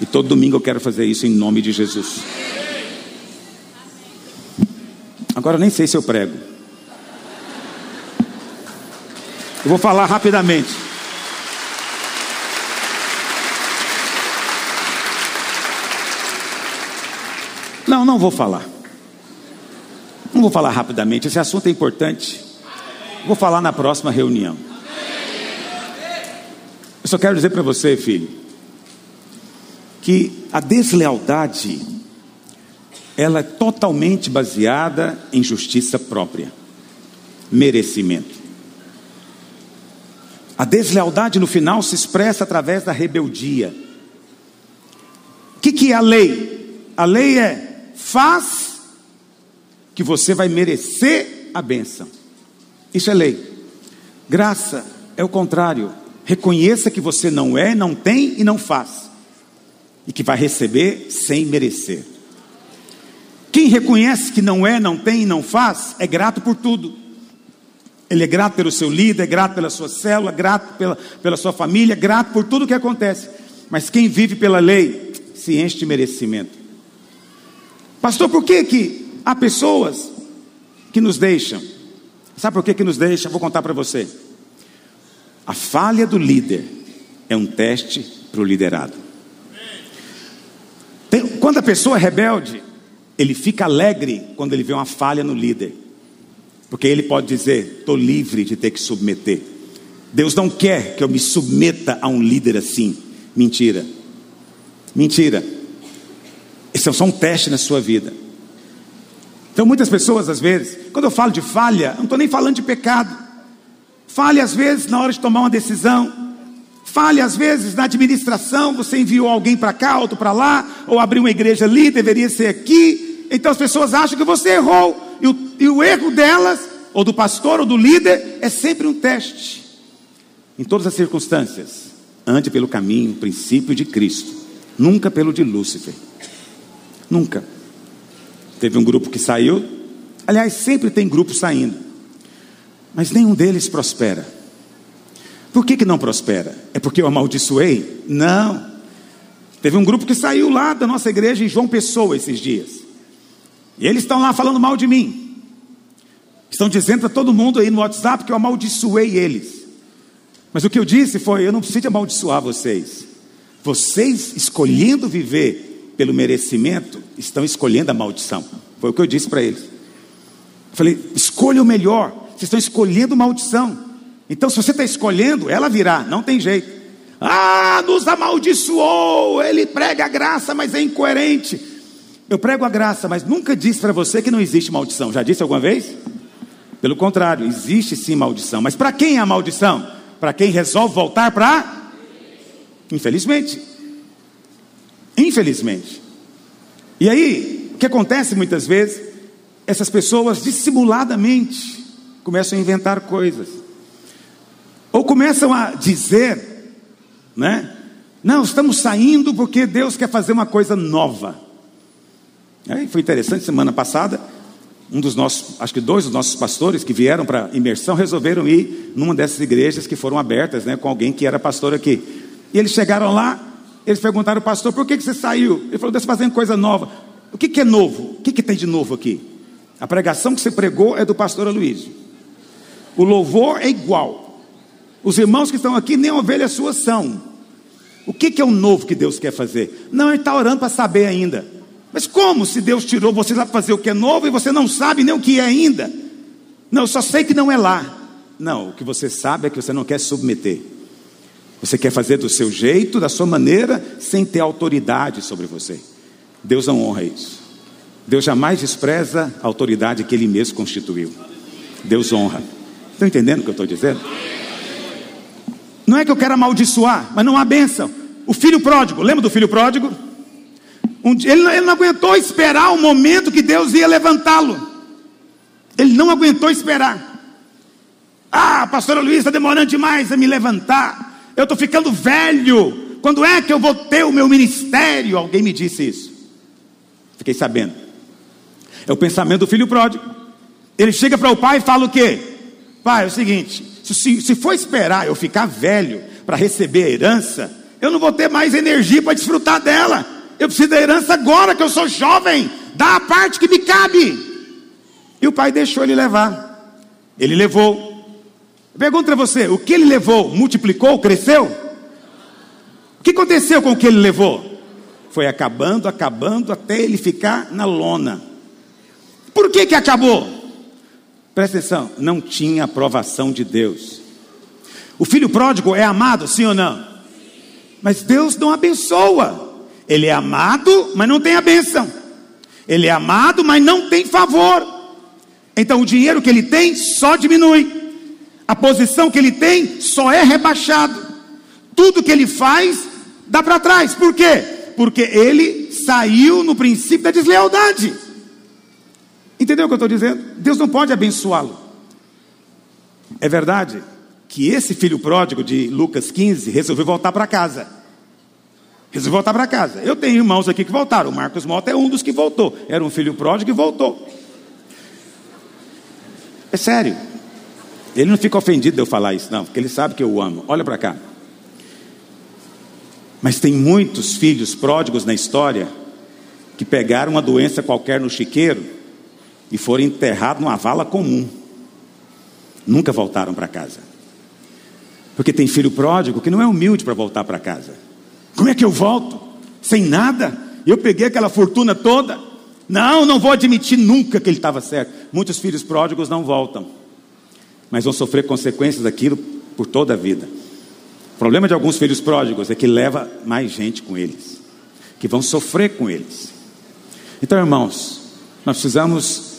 E todo domingo eu quero fazer isso em nome de Jesus. Agora nem sei se eu prego. Eu vou falar rapidamente. Não, não vou falar. Não vou falar rapidamente, esse assunto é importante. Vou falar na próxima reunião. Só quero dizer para você, filho, que a deslealdade ela é totalmente baseada em justiça própria, merecimento. A deslealdade no final se expressa através da rebeldia. O que, que é a lei? A lei é faz que você vai merecer a bênção. Isso é lei. Graça é o contrário. Reconheça que você não é, não tem e não faz. E que vai receber sem merecer. Quem reconhece que não é, não tem e não faz, é grato por tudo. Ele é grato pelo seu líder, é grato pela sua célula, grato pela, pela sua família, grato por tudo que acontece. Mas quem vive pela lei se enche de merecimento. Pastor, por que, que há pessoas que nos deixam? Sabe por que, que nos deixam? Vou contar para você. A falha do líder é um teste para o liderado. Tem, quando a pessoa é rebelde, ele fica alegre quando ele vê uma falha no líder, porque ele pode dizer: estou livre de ter que submeter. Deus não quer que eu me submeta a um líder assim. Mentira. Mentira. Esse é só um teste na sua vida. Então, muitas pessoas, às vezes, quando eu falo de falha, não estou nem falando de pecado. Falha, às vezes, na hora de tomar uma decisão. Falha, às vezes, na administração. Você enviou alguém para cá, outro para lá, ou abriu uma igreja ali, deveria ser aqui. Então, as pessoas acham que você errou. E o, e o erro delas, ou do pastor, ou do líder, é sempre um teste. Em todas as circunstâncias, ande pelo caminho, princípio de Cristo, nunca pelo de Lúcifer. Nunca. Teve um grupo que saiu. Aliás, sempre tem grupo saindo. Mas nenhum deles prospera. Por que, que não prospera? É porque eu amaldiçoei? Não. Teve um grupo que saiu lá da nossa igreja em João Pessoa esses dias. E eles estão lá falando mal de mim. Estão dizendo para todo mundo aí no WhatsApp que eu amaldiçoei eles. Mas o que eu disse foi: eu não preciso amaldiçoar vocês. Vocês escolhendo viver pelo merecimento, estão escolhendo a maldição. Foi o que eu disse para eles. Eu falei: escolha o melhor. Vocês estão escolhendo maldição. Então, se você está escolhendo, ela virá, não tem jeito. Ah, nos amaldiçoou. Ele prega a graça, mas é incoerente. Eu prego a graça, mas nunca disse para você que não existe maldição. Já disse alguma vez? Pelo contrário, existe sim maldição. Mas para quem é a maldição? Para quem resolve voltar para. Infelizmente. Infelizmente. E aí, o que acontece muitas vezes? Essas pessoas dissimuladamente começam a inventar coisas. Ou começam a dizer, né? Não, estamos saindo porque Deus quer fazer uma coisa nova. Aí foi interessante, semana passada, um dos nossos, acho que dois dos nossos pastores que vieram para imersão resolveram ir numa dessas igrejas que foram abertas, né, com alguém que era pastor aqui. E eles chegaram lá, eles perguntaram ao pastor, por que, que você saiu? Ele falou, Deus fazendo coisa nova. O que, que é novo? O que, que tem de novo aqui? A pregação que você pregou é do pastor Aloysio. O louvor é igual. Os irmãos que estão aqui, nem ovelhas suas são. O que, que é o novo que Deus quer fazer? Não, ele está orando para saber ainda. Mas como se Deus tirou você lá para fazer o que é novo e você não sabe nem o que é ainda? Não, eu só sei que não é lá. Não, o que você sabe é que você não quer submeter. Você quer fazer do seu jeito, da sua maneira, sem ter autoridade sobre você. Deus não honra isso. Deus jamais despreza a autoridade que Ele mesmo constituiu. Deus honra. Estão entendendo o que eu estou dizendo? Não é que eu quero amaldiçoar, mas não há bênção. O filho pródigo, lembra do filho pródigo? Um dia, ele, ele não aguentou esperar o momento que Deus ia levantá-lo. Ele não aguentou esperar. Ah, pastora Luiz está demorando demais a me levantar. Eu estou ficando velho. Quando é que eu vou ter o meu ministério? Alguém me disse isso. Fiquei sabendo. É o pensamento do filho pródigo. Ele chega para o pai e fala o quê? Pai, é o seguinte: se, se for esperar eu ficar velho para receber a herança, eu não vou ter mais energia para desfrutar dela. Eu preciso da herança agora que eu sou jovem. Dá a parte que me cabe. E o pai deixou ele levar. Ele levou. Pergunto para você: o que ele levou? Multiplicou? Cresceu? O que aconteceu com o que ele levou? Foi acabando, acabando, até ele ficar na lona. Por que, que acabou? Presta atenção, não tinha aprovação de Deus. O filho pródigo é amado, sim ou não? Mas Deus não abençoa. Ele é amado, mas não tem a bênção. Ele é amado, mas não tem favor. Então o dinheiro que ele tem só diminui. A posição que ele tem só é rebaixado. Tudo que ele faz dá para trás. Por quê? Porque ele saiu no princípio da deslealdade. Entendeu o que eu estou dizendo? Deus não pode abençoá-lo. É verdade que esse filho pródigo de Lucas 15 resolveu voltar para casa. Resolveu voltar para casa. Eu tenho irmãos aqui que voltaram. O Marcos Mota é um dos que voltou. Era um filho pródigo e voltou. É sério. Ele não fica ofendido de eu falar isso, não, porque ele sabe que eu o amo. Olha para cá. Mas tem muitos filhos pródigos na história que pegaram uma doença qualquer no chiqueiro e foram enterrados numa vala comum. Nunca voltaram para casa. Porque tem filho pródigo que não é humilde para voltar para casa. Como é que eu volto? Sem nada? Eu peguei aquela fortuna toda. Não, não vou admitir nunca que ele estava certo. Muitos filhos pródigos não voltam, mas vão sofrer consequências daquilo por toda a vida. O problema de alguns filhos pródigos é que leva mais gente com eles, que vão sofrer com eles. Então, irmãos, nós precisamos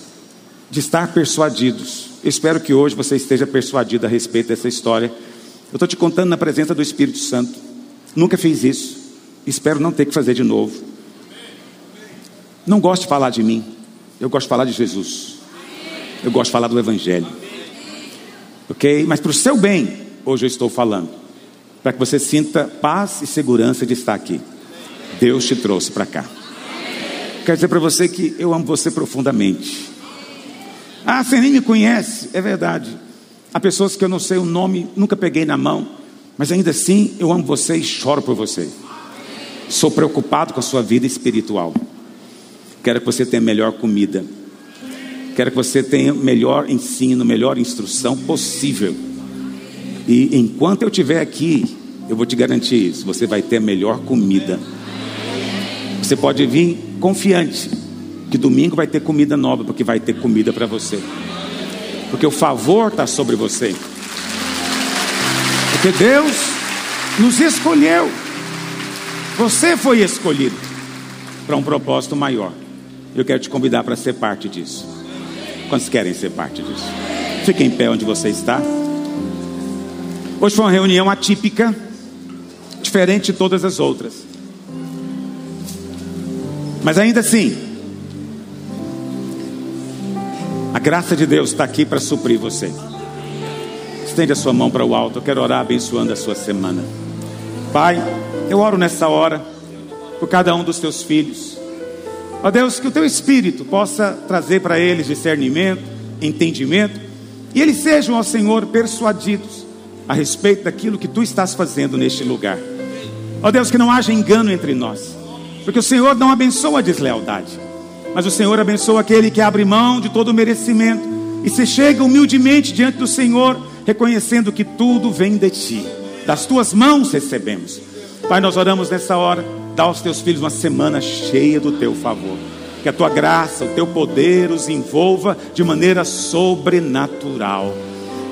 de estar persuadidos. Eu espero que hoje você esteja persuadido a respeito dessa história. Eu estou te contando na presença do Espírito Santo. Nunca fiz isso. Espero não ter que fazer de novo. Não gosto de falar de mim. Eu gosto de falar de Jesus. Eu gosto de falar do Evangelho. Ok? Mas para o seu bem, hoje eu estou falando para que você sinta paz e segurança de estar aqui. Deus te trouxe para cá. Quero dizer para você que eu amo você profundamente. Ah, você nem me conhece, é verdade. Há pessoas que eu não sei o nome, nunca peguei na mão, mas ainda assim eu amo você e choro por você. Sou preocupado com a sua vida espiritual. Quero que você tenha melhor comida. Quero que você tenha melhor ensino, melhor instrução possível e enquanto eu estiver aqui, eu vou te garantir isso: você vai ter a melhor comida. Você pode vir confiante que domingo vai ter comida nova, porque vai ter comida para você. Porque o favor está sobre você. Porque Deus nos escolheu. Você foi escolhido para um propósito maior. Eu quero te convidar para ser parte disso. Quantos querem ser parte disso? Fique em pé onde você está. Hoje foi uma reunião atípica, diferente de todas as outras. Mas ainda assim, a graça de Deus está aqui para suprir você. Estende a sua mão para o alto. Eu quero orar abençoando a sua semana. Pai, eu oro nessa hora por cada um dos teus filhos. Ó Deus, que o teu espírito possa trazer para eles discernimento, entendimento, e eles sejam, ó Senhor, persuadidos a respeito daquilo que tu estás fazendo neste lugar. Ó Deus, que não haja engano entre nós, porque o Senhor não abençoa a deslealdade, mas o Senhor abençoa aquele que abre mão de todo o merecimento e se chega humildemente diante do Senhor, reconhecendo que tudo vem de ti, das tuas mãos recebemos. Pai, nós oramos nessa hora, dá aos teus filhos uma semana cheia do teu favor. Que a tua graça, o teu poder os envolva de maneira sobrenatural.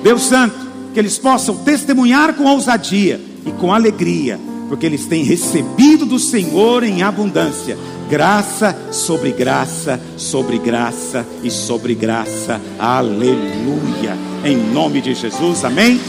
Deus Santo, que eles possam testemunhar com ousadia e com alegria, porque eles têm recebido do Senhor em abundância, graça sobre graça, sobre graça e sobre graça. Aleluia. Em nome de Jesus, amém.